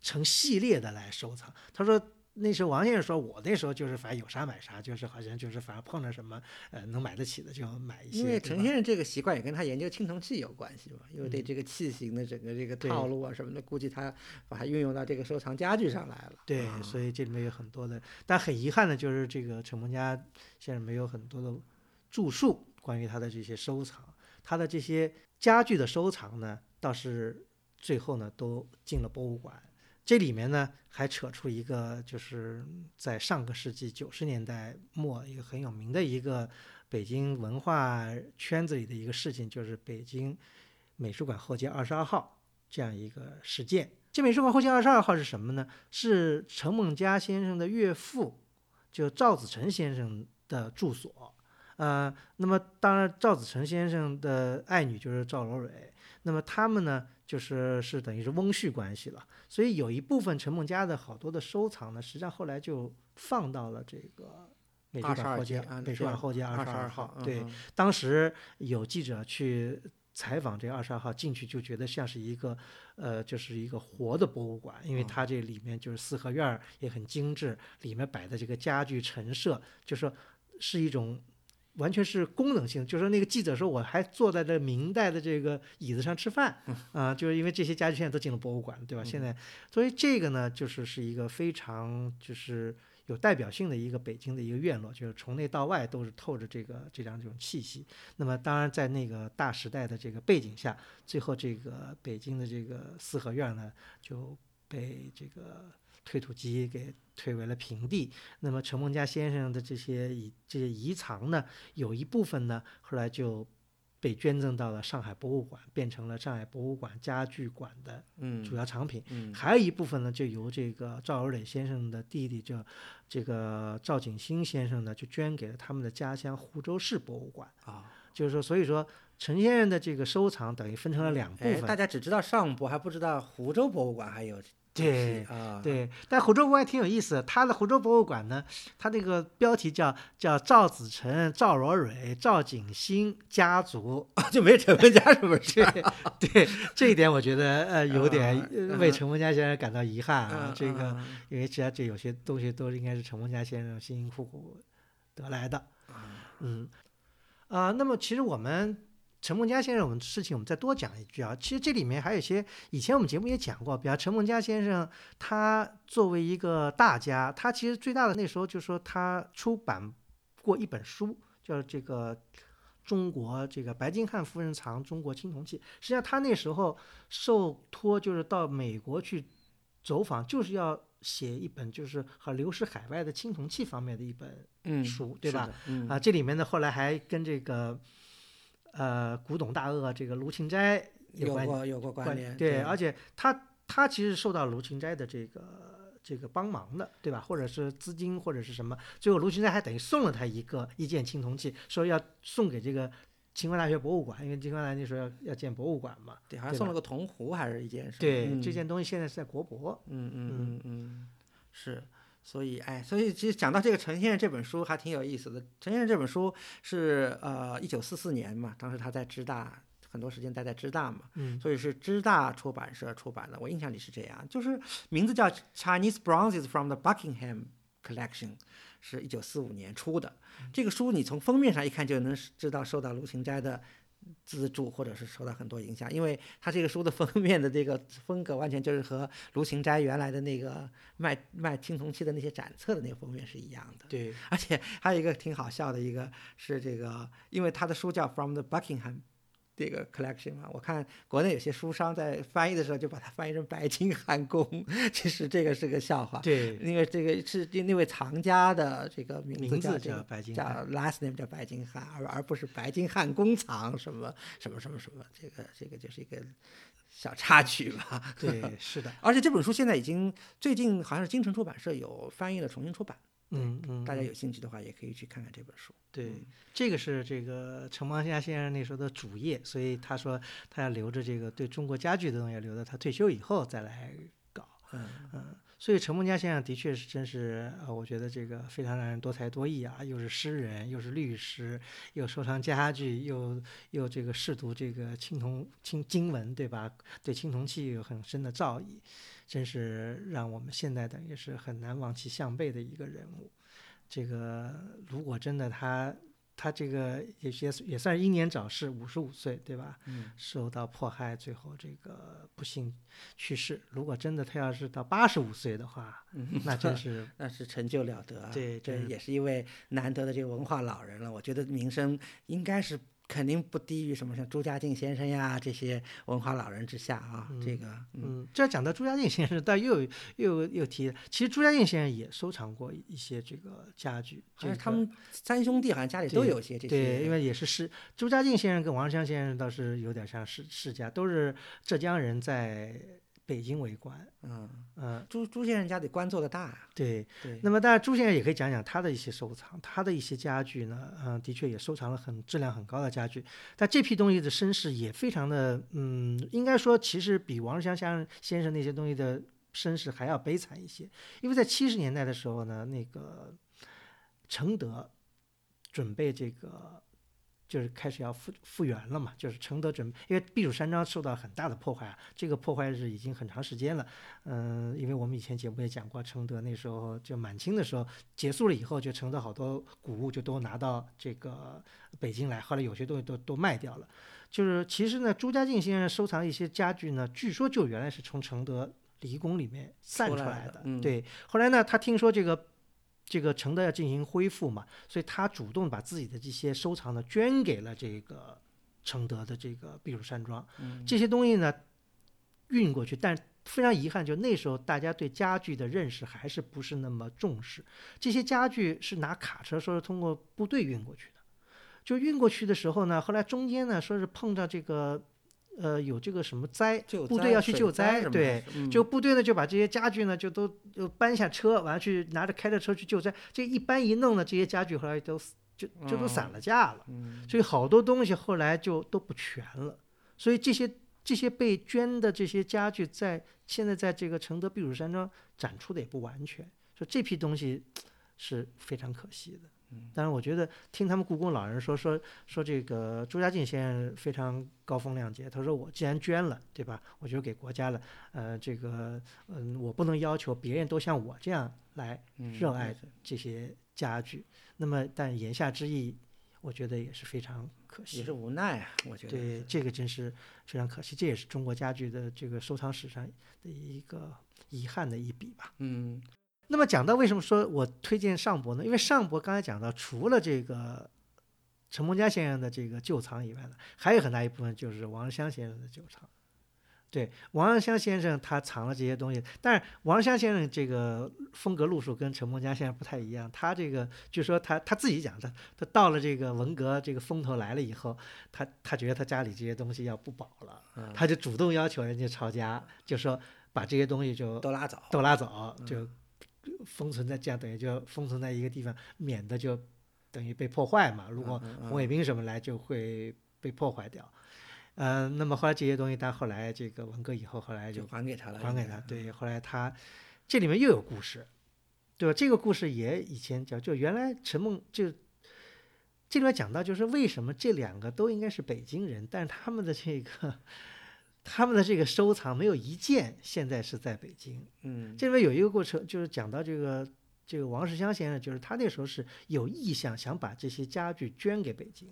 成系列的来收藏。他说那时候王先生说，我那时候就是反正有啥买啥，就是好像就是反正碰着什么呃能买得起的就买一些。因为陈先生这个习惯也跟他研究青铜器有关系嘛，因为对嗯这个器型的整个这个套路啊什么的，估计他把它运用到这个收藏家具上来了。对，啊所以这里面有很多的，但很遗憾的就是这个陈梦家先生没有很多的著述关于他的这些收藏，他的这些家具的收藏呢，倒是最后呢都进了博物馆。这里面呢还扯出一个，就是在上个世纪九十年代末一个很有名的一个北京文化圈子里的一个事情，就是北京美术馆后街二十二号这样一个事件。这美术馆后街二十二号是什么呢？是陈梦家先生的岳父，就赵子成先生的住所。呃，那么当然，赵子成先生的爱女就是赵罗蕊。那么他们呢，就是是等于是翁婿关系了。所以有一部分陈梦家的好多的收藏呢，实际上后来就放到了这个美术馆后街美术馆后街二十二号，对，嗯当时有记者去采访这个二十二号，进去就觉得像是一个，呃，就是一个活的博物馆，因为嗯它这里面就是四合院儿也很精致，里面摆的这个家具陈设，就是说是一种。完全是功能性，就是说那个记者说我还坐在这明代的这个椅子上吃饭，<laughs> 啊、就是因为这些家具现在都进了博物馆，对吧？现在，所以这个呢，就是是一个非常就是有代表性的一个北京的一个院落，就是从内到外都是透着这个这样这种气息。那么当然，在那个大时代的这个背景下，最后这个北京的这个四合院呢就被这个推土机给推为了平地。那么陈梦家先生的这些遗这些遗藏呢，有一部分呢后来就被捐赠到了上海博物馆，变成了上海博物馆家具馆的嗯主要藏品。嗯还有一部分呢，就由这个赵有磊先生的弟弟，就这个赵景新先生呢，就捐给了他们的家乡湖州市博物馆。啊，就是说，所以说陈先生的这个收藏等于分成了两部哎，分。大家只知道上博，还不知道湖州博物馆还有对啊，对，但湖州博物馆挺有意思的，它的湖州博物馆呢，它这个标题叫叫赵子成、赵若蕊、赵景新家族。<laughs> 就没陈文家是不是？对这一点，我觉得呃有点为陈文家先生感到遗憾啊。嗯这个嗯因为实际上这有些东西都应该是陈文家先生辛辛苦苦得来的。嗯，啊、那么其实我们陈梦家先生，我们事情我们再多讲一句啊。其实这里面还有一些以前我们节目也讲过，比方陈梦家先生，他作为一个大家，他其实最大的那时候就说他出版过一本书，叫这个。中国这个白金汉夫人藏中国青铜器，实际上他那时候受托就是到美国去走访，就是要写一本就是和流失海外的青铜器方面的一本嗯，书，对吧？嗯啊，这里面呢后来还跟这个呃古董大鳄这个卢芹斋关有过有过关关联，对，而且他他其实受到卢芹斋的这个这个帮忙的，对吧？或者是资金或者是什么，最后卢芹斋还等于送了他一个一件青铜器，说要送给这个清华大学博物馆，因为清华大学那时候要要建博物馆嘛。对，好像送了个铜壶还是一件什么？对，嗯这件东西现在是在国博。嗯嗯嗯嗯，是，所以哎，所以其实讲到这个陈先生这本书还挺有意思的。陈先生这本书是呃一九四四年嘛，当时他在芝大很多时间待在芝大嘛，嗯所以是芝大出版社出版的。我印象里是这样，就是名字叫 Chinese Bronzes from the Buckingham Collection，是一九四五年出的。这个书你从封面上一看就能知道受到卢芹斋的。资助或者是受到很多影响，因为他这个书的封面的这个风格完全就是和卢芹斋原来的那个卖卖青铜器的那些展册的那个封面是一样的。对，而且还有一个挺好笑的一个是这个，因为他的书叫《From the Buckingham》这个 collection 嘛，我看国内有些书商在翻译的时候就把它翻译成白金汉宫，其实这个是个笑话。对，因为这个是那位藏家的这个名字叫这个叫白金叫汉 last name 叫白金汉，而而不是白金汉宫藏什么什么什么什么，这个这个就是一个小插曲吧。对，<laughs> 是的，而且这本书现在已经最近好像是京城出版社有翻译了重新出版，嗯嗯，大家有兴趣的话也可以去看看这本书。对，这个是这个陈邦家先生那时候的主业，所以他说他要留着这个对中国家具的东西，留到他退休以后再来搞。嗯嗯，所以陈梦家先生的确是真是，呃，我觉得这个非常让人多才多艺啊，又是诗人，又是律师，又收藏家具，又又这个试读这个青铜青经文，对吧？对青铜器有很深的造诣，真是让我们现在等于是很难望其项背的一个人物。这个如果真的他。他这个也也也算是英年早逝，五十五岁，对吧？嗯，受到迫害，最后这个不幸去世。如果真的他要是到八十五岁的话，那真是 <laughs> 那是成就了得。对，这也是一位难得的这个文化老人了。我觉得名声应该是。肯定不低于什么像朱家靖先生呀这些文化老人之下啊，这个嗯，这讲到朱家靖先生，但又又又提，其实朱家靖先生也收藏过一些这个家具，就是他们三兄弟好像家里都有些这些，对，因为也是世朱家靖先生跟王湘先生倒是有点像世世家，都是浙江人在。北京为官，嗯嗯，朱朱先生家里官做的大，对对。那么，当然朱先生也可以讲讲他的一些收藏，他的一些家具呢，嗯，的确也收藏了很质量很高的家具。但这批东西的身世也非常的，嗯，应该说其实比王世襄先生那些东西的身世还要悲惨一些，因为在七十年代的时候呢，那个承德准备这个。就是开始要复复原了嘛，就是承德准，因为避暑山庄受到很大的破坏啊，这个破坏是已经很长时间了。嗯，因为我们以前节目也讲过，承德那时候就满清的时候结束了以后，就承德好多古物就都拿到这个北京来，后来有些东西都都卖掉了。就是其实呢，朱家靖先生收藏一些家具呢，据说就原来是从承德离宫里面散出来的。对，后来呢，他听说这个。这个承德要进行恢复嘛，所以他主动把自己的这些收藏呢捐给了这个承德的这个避暑山庄。这些东西呢运过去，但非常遗憾，就那时候大家对家具的认识还是不是那么重视。这些家具是拿卡车，说是通过部队运过去的。就运过去的时候呢，后来中间呢说是碰到这个。呃，有这个什么灾，部队要去救灾，对，就部队呢就把这些家具呢就都就搬下车，完了去拿着开着车去救灾。这一搬一弄呢，这些家具后来都就就都散了架了，所以好多东西后来就都不全了。所以这些这些被捐的这些家具，在现在在这个承德避暑山庄展出的也不完全，说这批东西是非常可惜的。但是我觉得听他们故宫老人说说说这个朱家靖先生非常高风亮节。他说我既然捐了，对吧？我就给国家了。呃，这个嗯，我不能要求别人都像我这样来热爱这些家具。那么，但言下之意，我觉得也是非常可惜，也是无奈啊。我觉得对这个真是非常可惜，这也是中国家具的这个收藏史上的一个遗憾的一笔吧。嗯。那么讲到为什么说我推荐上博呢？因为上博刚才讲到，除了这个陈梦家先生的这个旧藏以外呢，还有很大一部分就是王日香先生的旧藏。对，王日香先生他藏了这些东西，但是王日香先生这个风格路数跟陈梦家先生不太一样。他这个据说他他自己讲的，他到了这个文革这个风头来了以后，他他觉得他家里这些东西要不保了，他就主动要求人家抄家，就说把这些东西就都拉走，都拉走就。封存在这样，等于就封存在一个地方，免得就等于被破坏嘛。如果红卫兵什么来，就会被破坏掉。嗯，那么后来这些东西，但后来这个文革以后，后来就还给他了。还给他，对。后来他这里面又有故事，对吧？这个故事也以前讲，就原来陈梦就这里面讲到，就是为什么这两个都应该是北京人，但是他们的这个。他们的这个收藏没有一件现在是在北京。嗯，这里面有一个过程，就是讲到这个这个王世襄先生，就是他那时候是有意向想把这些家具捐给北京，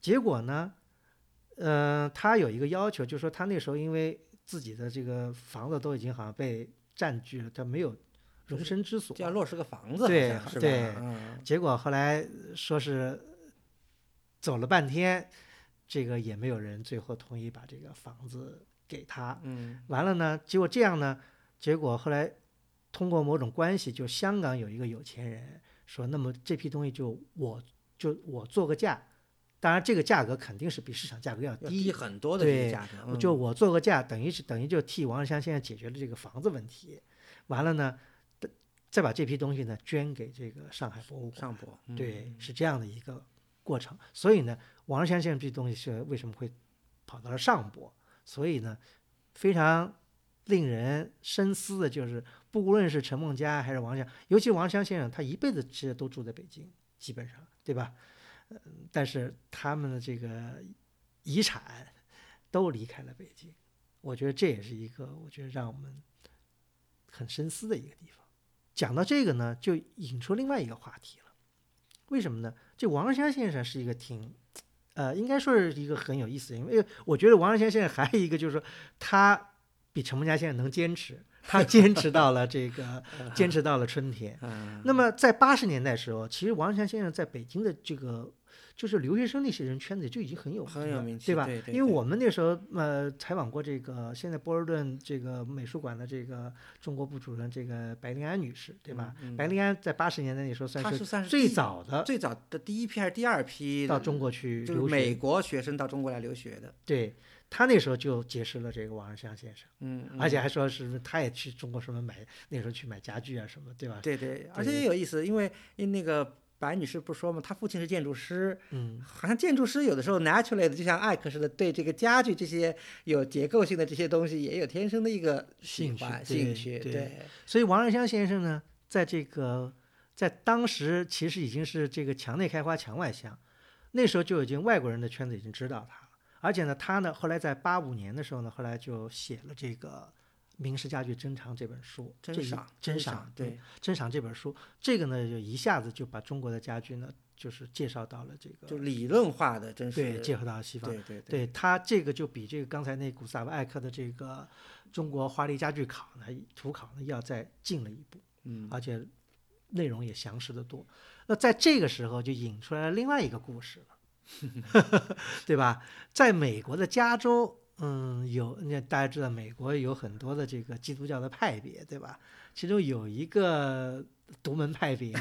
结果呢，嗯，他有一个要求，就是说他那时候因为自己的这个房子都已经好像被占据了，他没有容身之所，要落实个房子，对对，嗯，结果后来说是走了半天。这个也没有人最后同意把这个房子给他。嗯，完了呢，结果这样呢，结果后来通过某种关系，就香港有一个有钱人说，那么这批东西就我就我做个价，当然这个价格肯定是比市场价格要低很多的对，价格。就我做个价，等于是等于就替王世襄现在解决了这个房子问题。完了呢，再把这批东西呢捐给这个上海博物馆。上博，对，是这样的一个过程。所以呢。王世先生这东西是为什么会跑到了上博？所以呢，非常令人深思的，就是不论是陈梦家还是王湘，尤其王湘先生，他一辈子其实都住在北京，基本上，对吧？呃，但是他们的这个遗产都离开了北京，我觉得这也是一个我觉得让我们很深思的一个地方。讲到这个呢，就引出另外一个话题了。为什么呢？这王湘先生是一个挺，呃，应该说是一个很有意思的，因为我觉得王湘先生还有一个就是说，他比陈梦家先生能坚持，他坚持到了这个，<laughs> 坚持到了春天。嗯，那么在八十年代时候，其实王湘先生在北京的这个就是留学生那些人圈子就已经很有很有名气对吧？对对因为我们那时候呃采访过这个现在波士顿这个美术馆的这个中国部主任这个白灵安女士，对吧？嗯嗯白灵安在八十年代那时候算是最早的最早的第一批还是第二批到中国去就是留，美国学生到中国来留学的，对他那时候就结识了这个王湘先生，嗯，而且还说是他也去中国什么买那时候去买家具啊什么，对吧？对对，而且也有意思，因为因为那个白女士不说嘛，她父亲是建筑师，嗯，好像建筑师有的时候 naturally 的，就像艾克似的，对这个家具这些有结构性的这些东西，也有天生的一个兴趣兴趣，对对，所以王仁香先生呢，在这个在当时其实已经是这个墙内开花墙外香，那时候就已经外国人的圈子已经知道他了，而且呢，他呢后来在八五年的时候呢，后来就写了这个《明式家具珍藏》这本书，这一真赏珍赏赏，对，珍赏这本书，这个呢就一下子就把中国的家具呢，就是介绍到了这个就理论化的，真实对介绍到了西方。对对对它这个就比这个刚才那古斯塔夫艾克的这个中国华丽家具考呢图考呢要再进了一步。嗯而且内容也详实的多。那在这个时候就引出来了另外一个故事了，<laughs> 对吧？在美国的加州，嗯，有那大家知道，美国有很多的这个基督教的派别，对吧？其中有一个独门派别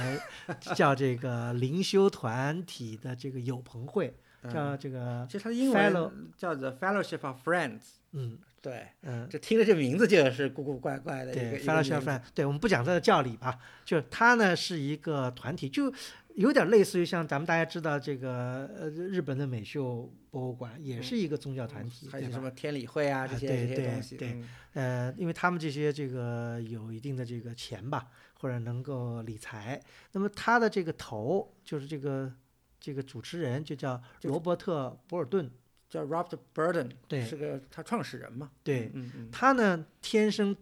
叫这个灵修团体的这个友朋会，<laughs> 叫这个其实它的英文叫 The Fellowship of Friends，嗯对，嗯。这听着这名字就是古古怪怪的一个对 fellowship of Friends，对我们不讲这个教理吧，就是它呢是一个团体，就有点类似于像咱们大家知道这个呃日本的美秀博物馆也是一个宗教团体，还有？什么天理会啊这些啊对对这些东西，对嗯呃，因为他们这些这个有一定的这个钱吧，或者能够理财，那么他的这个头就是这个这个主持人就叫罗伯特·博尔顿，叫 Robert Burden，对是个他创始人嘛，对，嗯嗯，他呢天生，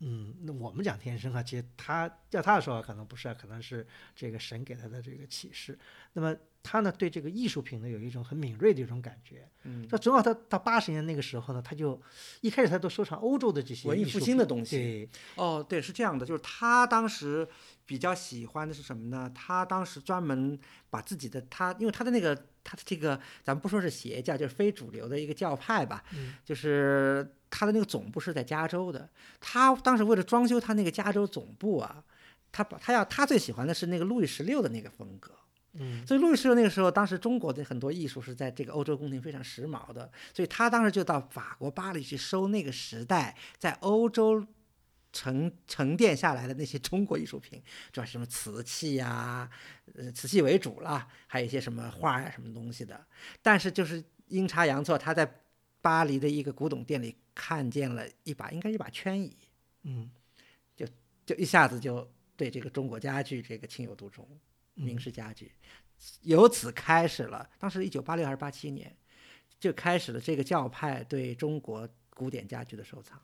嗯，那我们讲天生啊，其实他要他的说法可能不是啊，可能是这个神给他的这个启示。那么他呢对这个艺术品呢有一种很敏锐的一种感觉。嗯，那正好他到八十年那个时候呢，他就一开始他都收藏欧洲的这些文艺复兴的东西对，哦，对，是这样的，就是他当时比较喜欢的是什么呢？他当时专门把自己的他，因为他的那个他的这个，咱们不说是邪教，就是非主流的一个教派吧，嗯就是他的那个总部是在加州的。他当时为了装修他那个加州总部啊，他把他要他最喜欢的是那个路易十六的那个风格。嗯所以路易十六那个时候，当时中国的很多艺术是在这个欧洲宫廷非常时髦的，所以他当时就到法国巴黎去收那个时代在欧洲沉沉淀下来的那些中国艺术品，主要是什么瓷器呀、呃，瓷器为主啦，还有一些什么画呀、什么东西的。但是就是阴差阳错，他在巴黎的一个古董店里看见了一把，应该是一把圈椅，嗯就一下子就对这个中国家具这个情有独钟。明嗯式家具，由此开始了。当时一九八六还是八七年，就开始了这个教派对中国古典家具的收藏。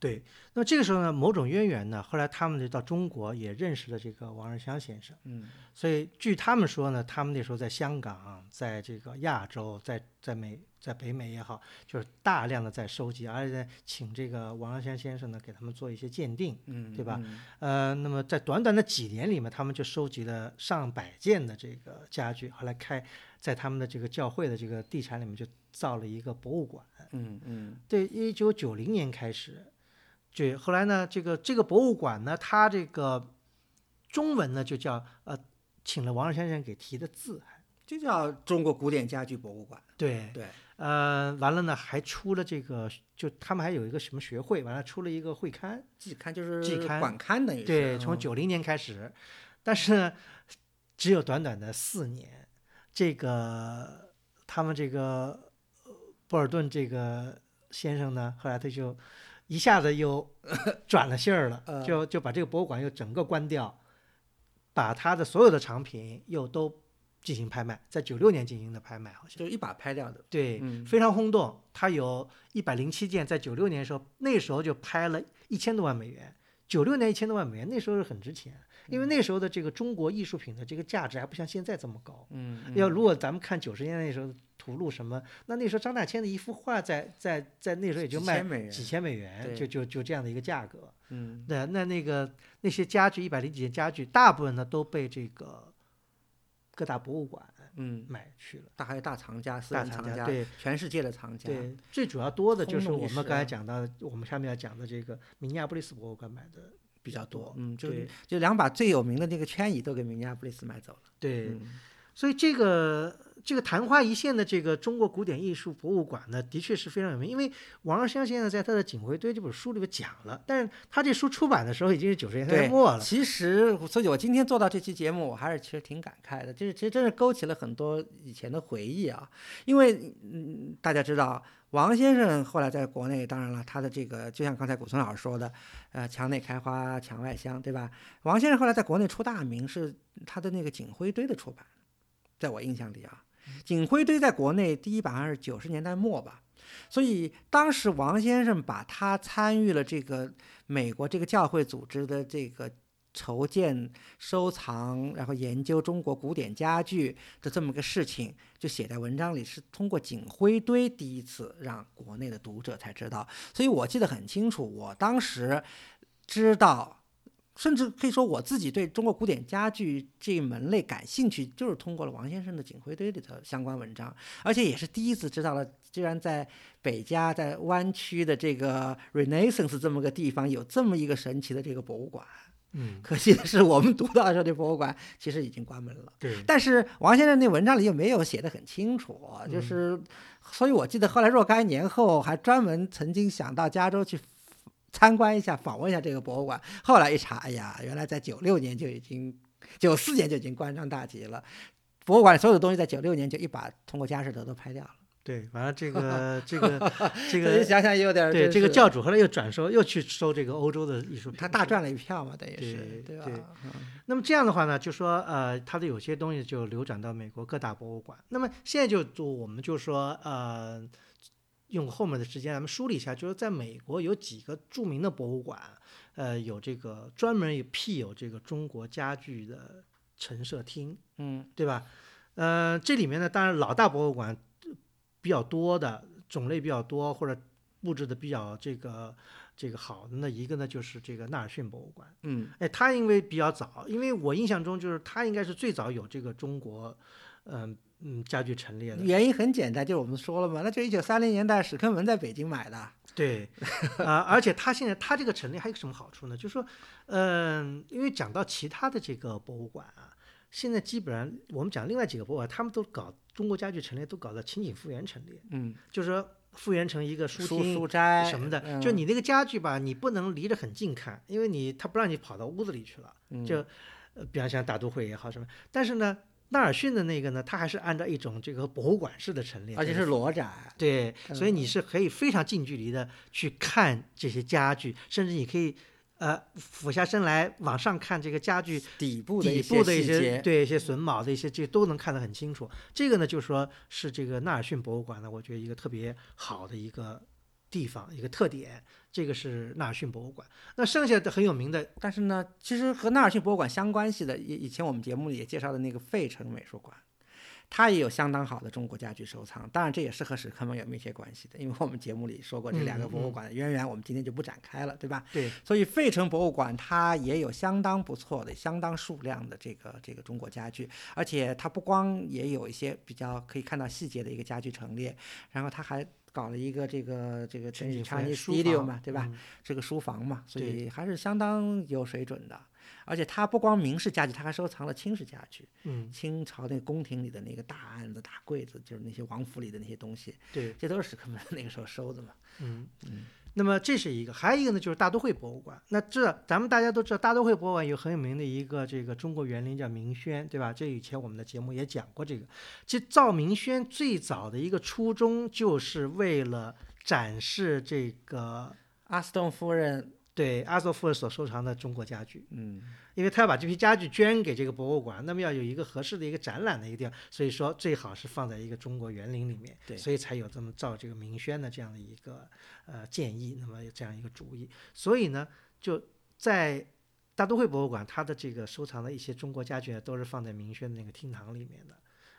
对。那么这个时候呢，某种渊源呢，后来他们就到中国也认识了这个王仁香先生。嗯所以据他们说呢，他们那时候在香港，在这个亚洲，在在美，在北美也好，就是大量的在收集，而且请这个王仁香先生呢给他们做一些鉴定。嗯，对吧嗯呃，那么在短短的几年里面，他们就收集了上百件的这个家具，后来开在他们的这个教会的这个地产里面就造了一个博物馆。嗯嗯对，一九九零年开始，对，后来呢，这个这个博物馆呢，它这个中文呢就叫呃，请了王仁先生给题的字，就叫中国古典家具博物馆。对，对，呃，完了呢，还出了这个，就他们还有一个什么学会，完了出了一个会刊，季刊就是季刊馆刊等于对，从嗯。九零年开始，但是呢，只有短短的四年，这个他们这个呃波尔顿这个先生呢，后来他就一下子又 <laughs> 转了性儿了，呃就就把这个博物馆又整个关掉，把他的所有的藏品又都进行拍卖，在九六年进行的拍卖，好像就一把拍掉的。对，嗯非常轰动。他有一百零七件，在九六年的时候，那时候就拍了一千多万美元。九六年一千多万美元，那时候是很值钱，因为那时候的这个中国艺术品的这个价值还不像现在这么高。嗯，要如果咱们看九十年代那时候的图录什么，那那时候张大千的一幅画在在在那时候也就卖几千美元。就就就这样的一个价格。嗯。那那那个那些家具一百零几件家具，大部分呢都被这个各大博物馆嗯，买去了。大还有大藏家、私大人藏家，家对。全世界的藏家。对，最主要多的就是我们刚才啊讲到的，我们下面要讲的这个明尼阿波利斯博物馆买的比较多。嗯，就就两把最有名的那个圈椅都给明尼阿波利斯买走了。对，嗯所以这个这个昙花一现的这个中国古典艺术博物馆呢，的确是非常有名。因为王耀湘先生在他的《锦回堆》这本书里边讲了，但是他这书出版的时候已经是九十年代末了。其实，所以我今天做到这期节目，我还是其实挺感慨的，就是其实真是勾起了很多以前的回忆啊。因为嗯，大家知道，王先生后来在国内，当然了，他的这个就像刚才古村老师说的，呃，墙内开花墙外香，对吧？王先生后来在国内出大名是他的那个《锦灰堆》的出版，在我印象里啊，《锦辉堆》在国内第一版好像是九十年代末吧。所以当时王先生把他参与了这个美国这个教会组织的这个筹建、收藏，然后研究中国古典家具的这么个事情，就写在文章里，是通过锦辉堆第一次让国内的读者才知道。所以我记得很清楚，我当时知道。甚至可以说，我自己对中国古典家具这一门类感兴趣，就是通过了王先生的《警徽堆》里头相关文章，而且也是第一次知道了，居然在北加在湾区的这个 Renaissance 这么个地方，有这么一个神奇的这个博物馆。嗯，可惜的是，我们读到的时候，这博物馆其实已经关门了。对，但是王先生那文章里又没有写得很清楚，就是，所以我记得后来若干年后，还专门曾经想到加州去参观一下、访问一下这个博物馆。后来一查，哎呀，原来在九六年就已经，九四年就已经关张大吉了。博物馆所有的东西在九六年就一把通过佳士得都拍掉了。对，完了这个 <laughs> 这个这个想想也有点对这个教主后来又转收，又去收这个欧洲的艺术品，他大赚了一票嘛，等于是对吧？对嗯那么这样的话呢，就说呃，他的有些东西就流转到美国各大博物馆。那么现在就就我们就说呃，用后面的时间咱们梳理一下，就是在美国有几个著名的博物馆，呃，有这个专门有辟有这个中国家具的陈设厅，嗯对吧？呃，这里面呢，当然老大博物馆比较多的种类比较多，或者布置的比较这个这个好的呢，一个呢就是这个纳尔逊博物馆。嗯哎，他因为比较早，因为我印象中就是他应该是最早有这个中国，嗯嗯家具陈列的。原因很简单，就是我们说了嘛，那就一九三零年代史克文在北京买的。对，啊、而且他现在他这个陈列还有什么好处呢？就是说，嗯、因为讲到其他的这个博物馆啊，现在基本上我们讲另外几个博物馆，他们都搞中国家具陈列，都搞到情景复原陈列，嗯，就是说复原成一个书书厅书斋什么的。嗯就你那个家具吧，你不能离得很近看，因为你他不让你跑到屋子里去了。嗯就呃，比方像大都会也好什么，但是呢，纳尔逊的那个呢，它还是按照一种这个博物馆式的陈列，而且是裸展。对，所以嗯你是可以非常近距离的去看这些家具，甚至你可以呃俯下身来往上看这个家具底部的底一些部的一些对一些榫卯的一些这都能看得很清楚。这个呢，就说是这个纳尔逊博物馆呢，我觉得一个特别好的一个地方，一个特点。这个是纳尔逊博物馆。那剩下的很有名的，但是呢，其实和纳尔逊博物馆相关系的，以以前我们节目里也介绍的那个费城美术馆，它也有相当好的中国家具收藏。当然，这也是和史克门有密切关系的，因为我们节目里说过这两个嗯博物馆的渊源，我们今天就不展开了，对吧？对所以费城博物馆它也有相当不错的、相当数量的这个这个中国家具，而且它不光也有一些比较可以看到细节的一个家具陈列，然后它还搞了一个这个这个陈景复 Chinese 原书嘛，对吧？嗯这个书房嘛，所以还是相当有水准的。而且他不光明式家具，他还收藏了清式家具，嗯，清朝那宫廷里的那个大案子、大柜子，就是那些王府里的那些东西，对，这都是史克门那个时候收的嘛。嗯嗯。那么这是一个，还有一个呢，就是大都会博物馆。那这咱们大家都知道，大都会博物馆有很有名的一个这个中国园林叫明轩，对吧？这以前我们的节目也讲过这个。其实造明轩最早的一个初衷就是为了展示这个阿斯顿夫人，对阿斯顿夫人所收藏的中国家具，嗯因为他要把这批家具捐给这个博物馆，那么要有一个合适的一个展览的一个地方，所以说最好是放在一个中国园林里面，对所以才有这么造这个明轩的这样的一个呃建议，那么有这样一个主意，所以呢，就在大都会博物馆，它的这个收藏的一些中国家具，都是放在明轩的那个厅堂里面的。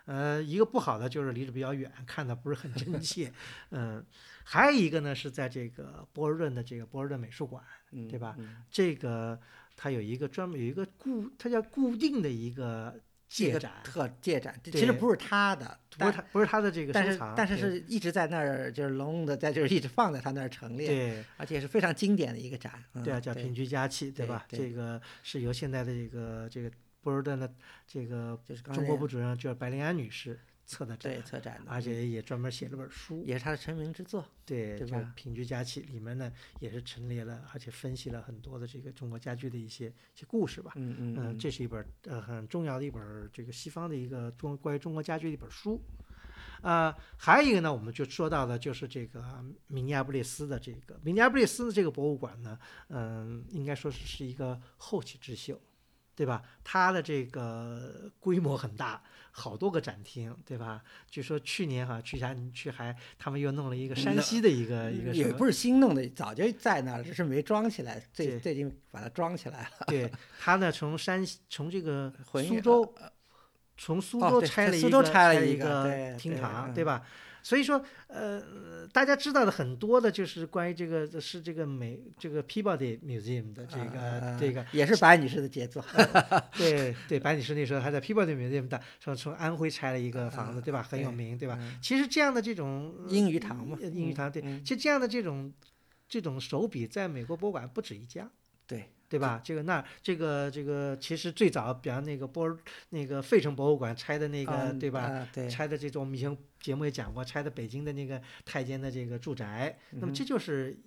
呃，一个不好的就是离得比较远，看的不是很真切。<laughs> 嗯，还有一个呢是在这个波尔顿的这个波尔顿美术馆，嗯，对吧嗯这个它有一个专门有一个固，它叫固定的一个借展，特借展，其实不是他的，不是他不是他的这个但是收藏，但是对是一直在那儿，就是隆的在，就是一直放在他那儿陈列，对而且是非常经典的一个展。嗯对啊，叫平居佳器，对对吧？这个是由现在的这个这个波尔顿的这个就是中国部主任就是白灵安女士策的展对，策展的，而且也专门写了本书，也是他的成名之作。对，对吧叫平居佳器里面呢也是陈列了，而且分析了很多的这个中国家具的一些一些故事吧。嗯嗯嗯，这是一本呃很重要的一本这个西方的一个中关于中国家具的一本书。呃，还有一个呢，我们就说到的就是这个明尼阿布利斯的这个明尼阿布利斯的这个博物馆呢，嗯、应该说是是一个后起之秀，对吧？它的这个规模很大，好多个展厅，对吧？据说去年哈去下去还他们又弄了一个山西的一个一个也不是新弄的，早就在那儿，只是没装起来。最最近把它装起来了。<laughs> 对，他呢从山西从这个苏州，从苏州拆了一苏州个拆了一个厅堂，嗯对吧？所以说，呃，大家知道的很多的就是关于这个是这个美这个 Peabody Museum 的这个、呃这个，也是白女士的杰作。对对，白女士那时候还在 Peabody Museum 的，说从安徽拆了一个房子，对吧？很有名，对吧？嗯其实这样的这种英语堂嘛呃英语堂对，嗯其实这样的这种这种手笔在美国博物馆不止一家。对对吧？这个那这个这个其实最早，比方那个波尔那个费城博物馆拆的那个，嗯对吧？拆的这种，我们以前节目也讲过，拆的北京的那个太监的这个住宅，那么这就是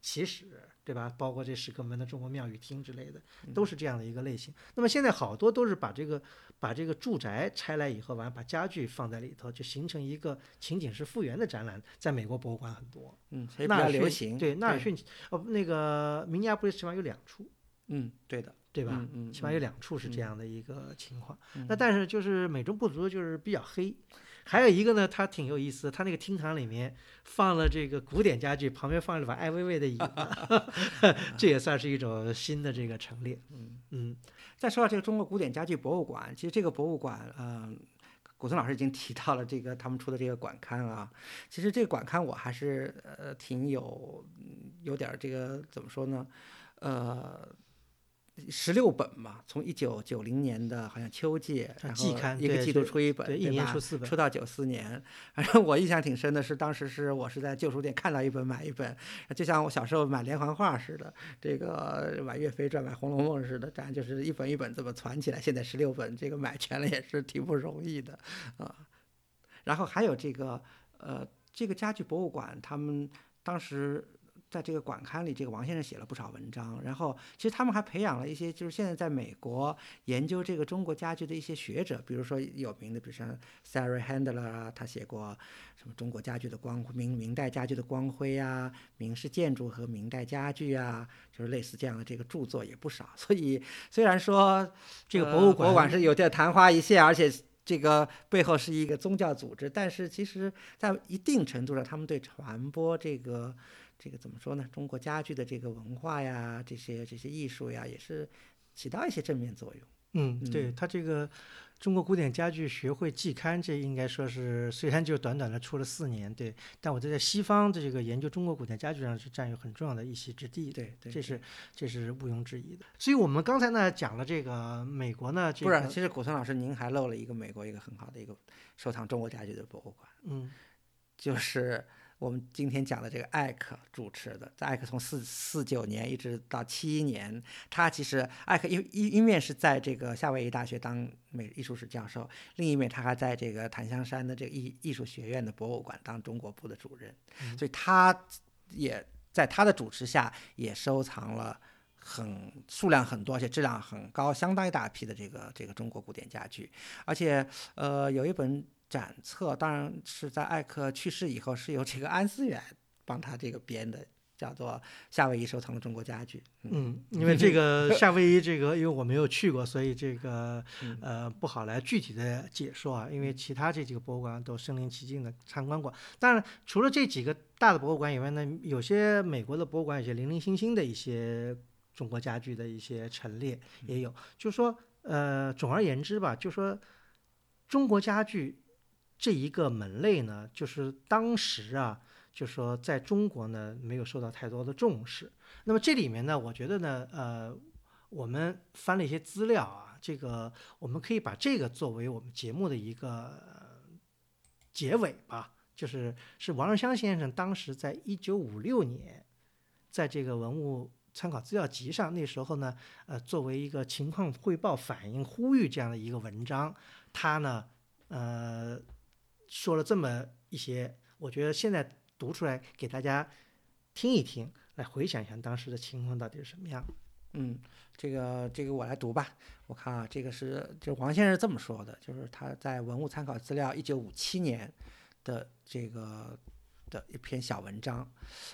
起始，对吧？包括这史克门的中国庙宇厅之类的，都是这样的一个类型。那么现在好多都是把这个把这个住宅拆来以后，完了把家具放在里头，就形成一个情景式复原的展览，在美国博物馆很多。嗯，所以比较纳尔逊流行。对，纳尔逊哦，那个明尼阿波利斯起码有两处，嗯，对的，对吧？嗯嗯，起码有两处是这样的一个情况。那但是就是美中不足，就是比较黑。还有一个呢，它挺有意思的，它那个厅堂里面放了这个古典家具，旁边放了把艾薇薇的椅子，<laughs> <laughs> 这也算是一种新的这个陈列。嗯嗯再说到这个中国古典家具博物馆，其实这个博物馆，嗯、古森老师已经提到了这个他们出的这个馆刊啊。其实这个馆刊我还是呃挺有嗯有点儿这个怎么说呢？呃，十六本嘛，从一九九零年的好像秋季，然季刊一个季度出一本，对，一年吧出四本。出到九四年，反正我印象挺深的是，当时是我是在旧书店看到一本买一本，就像我小时候买连环画似的，这个买岳飞传、买《红楼梦》似的，这样就是一本一本这么攒起来。现在十六本，这个买全了也是挺不容易的啊。然后还有这个呃，这个家具博物馆，他们当时。在这个馆刊里，这个王先生写了不少文章，然后其实他们还培养了一些，就是现在在美国研究这个中国家具的一些学者，比如说有名的，比如像 Sarah Handler 啊，他写过什么中国家具的光明明代家具的光辉啊，明式建筑和明代家具啊，就是类似这样的这个著作也不少。<laughs> 所以虽然说这个呃博物馆博物馆是有点昙花一现，而且这个背后是一个宗教组织，但是其实在一定程度上，他们对传播这个这个怎么说呢？中国家具的这个文化呀，这些这些艺术呀，也是起到一些正面作用。嗯，对，它这个中国古典家具学会季刊，这应该说是虽然就短短的出了四年，对，但我在西方的这个研究中国古典家具上是占有很重要的一席之地。对对，这是这是毋庸置疑的。所以我们刚才呢讲了这个美国呢，这不是，其实古村老师您还漏了一个美国一个很好的一个收藏中国家具的博物馆，嗯就是我们今天讲的这个艾克主持的。在艾克从四四九年一直到七一年，他其实艾克一一一面是在这个夏威夷大学当美艺术史教授，另一面他还在这个檀香山的这个艺艺术学院的博物馆当中国部的主任，所以他也在他的主持下也收藏了。很数量很多，而且质量很高，相当一大批的这个这个中国古典家具，而且呃有一本展册，当然是在艾克去世以后是由这个安思远帮他这个编的叫做夏威夷收藏的中国家具。嗯，因为这个夏威夷这个，因为我没有去过，所以这个 <laughs> 嗯呃不好来具体的解说啊。因为其他这几个博物馆都身临其境的参观过。当然，除了这几个大的博物馆以外呢，有些美国的博物馆有些零零星星的一些中国家具的一些陈列也有。就说呃，总而言之吧，就说中国家具这一个门类呢，就是当时啊。就说在中国呢，没有受到太多的重视。那么这里面呢，我觉得呢，呃，我们翻了一些资料啊，这个我们可以把这个作为我们节目的一个结尾吧。就是是王日香先生当时在一九五六年，在这个文物参考资料集上，那时候呢，呃，作为一个情况汇报、反映、呼吁这样的一个文章，他呢，呃，说了这么一些，我觉得现在。读出来给大家听一听，来回想一下当时的情况到底是什么样。嗯，这个这个我来读吧。我看啊，这个是就王先生这么说的，就是他在文物参考资料一九五七年的这个的一篇小文章。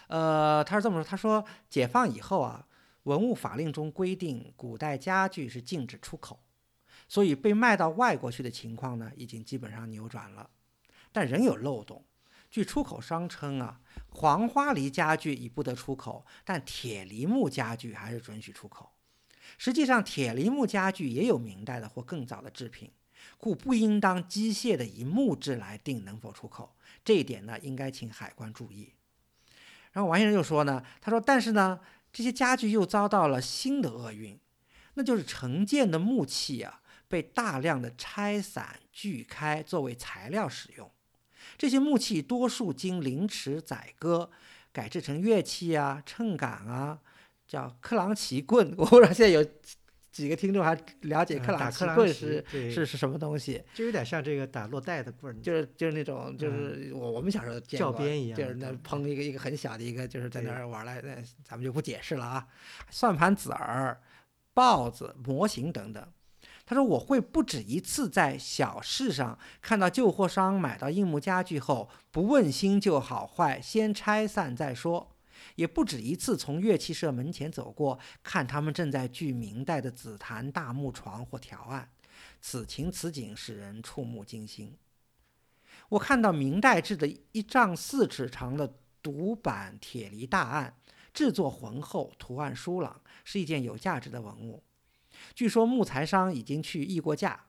呃，他是这么说，他说解放以后啊，文物法令中规定古代家具是禁止出口，所以被卖到外国去的情况呢，已经基本上扭转了，但仍有漏洞。据出口商称啊，黄花梨家具已不得出口，但铁梨木家具还是准许出口。实际上，铁梨木家具也有明代的或更早的制品，故不应当机械的以木质来定能否出口。这一点呢，应该请海关注意。然后王先生又说呢，他说，但是呢，这些家具又遭到了新的厄运，那就是承建的木器啊，被大量的拆散锯开作为材料使用。这些木器多数经凌迟宰割，改制成乐器啊、秤杆啊，叫克朗奇棍。<laughs> 我不知道现在有几个听众还了解克朗奇棍是是是什么东西？就有点像这个打落袋的棍儿，就是就是那种就是我我们小时候教鞭一样，就是那碰一个一个很小的一个，就是在那儿玩来，那咱们就不解释了啊。算盘子儿、豹子、模型等等。他说：“我会不止一次在小市上看到旧货商买到硬木家具后，不问新旧好坏，先拆散再说；也不止一次从乐器社门前走过，看他们正在锯明代的紫檀大木床或条案。此情此景，使人触目惊心。我看到明代制的一丈四尺长的独板铁梨大案，制作浑厚，图案疏朗，是一件有价值的文物。”据说木材商已经去议过价，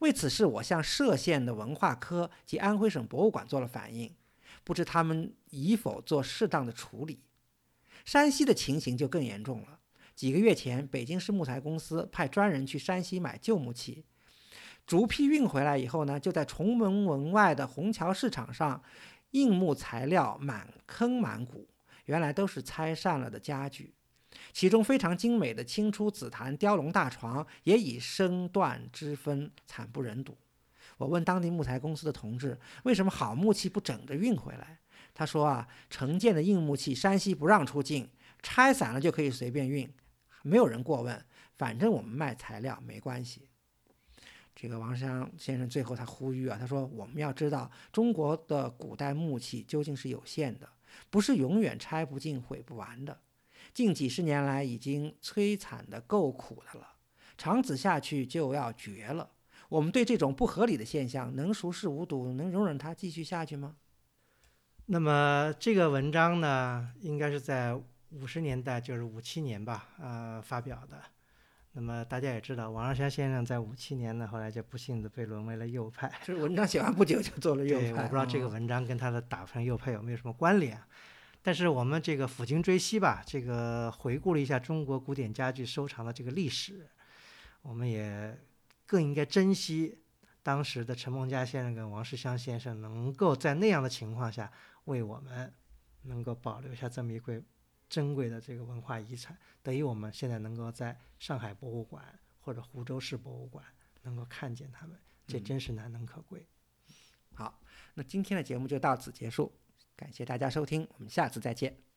为此事，我向歙县的文化科及安徽省博物馆做了反映，不知他们以否做适当的处理。山西的情形就更严重了。几个月前，北京市木材公司派专人去山西买旧木器，逐批运回来以后呢，就在崇文门外的虹桥市场上，硬木材料满坑满谷，原来都是拆散了的家具。其中非常精美的清初紫檀雕龙大床也已身段之分，惨不忍睹。我问当地木材公司的同志，为什么好木器不整着运回来？他说啊，成建的硬木器山西不让出境，拆散了就可以随便运，没有人过问，反正我们卖材料没关系。这个王湘先生最后他呼吁啊，他说我们要知道中国的古代木器究竟是有限的，不是永远拆不尽、毁不完的。近几十年来已经摧残的够苦的了，长此下去就要绝了。我们对这种不合理的现象能熟视无睹，能容忍它继续下去吗？那么这个文章呢，应该是在五十年代，就是五七年吧，呃，发表的。那么大家也知道，王日香先生在五七年呢，后来就不幸的被沦为了右派。就是文章写完不久就做了 <laughs> 右派，我不知道这个文章跟他的打分右派有没有什么关联。但是我们这个抚今追昔吧，这个回顾了一下中国古典家具收藏的这个历史，我们也更应该珍惜当时的陈梦家先生跟王世襄先生能够在那样的情况下为我们能够保留下这么一块珍贵的这个文化遗产，得以我们现在能够在上海博物馆或者湖州市博物馆能够看见他们，这真是难能可贵。好，那今天的节目就到此结束。感谢大家收听，我们下次再见。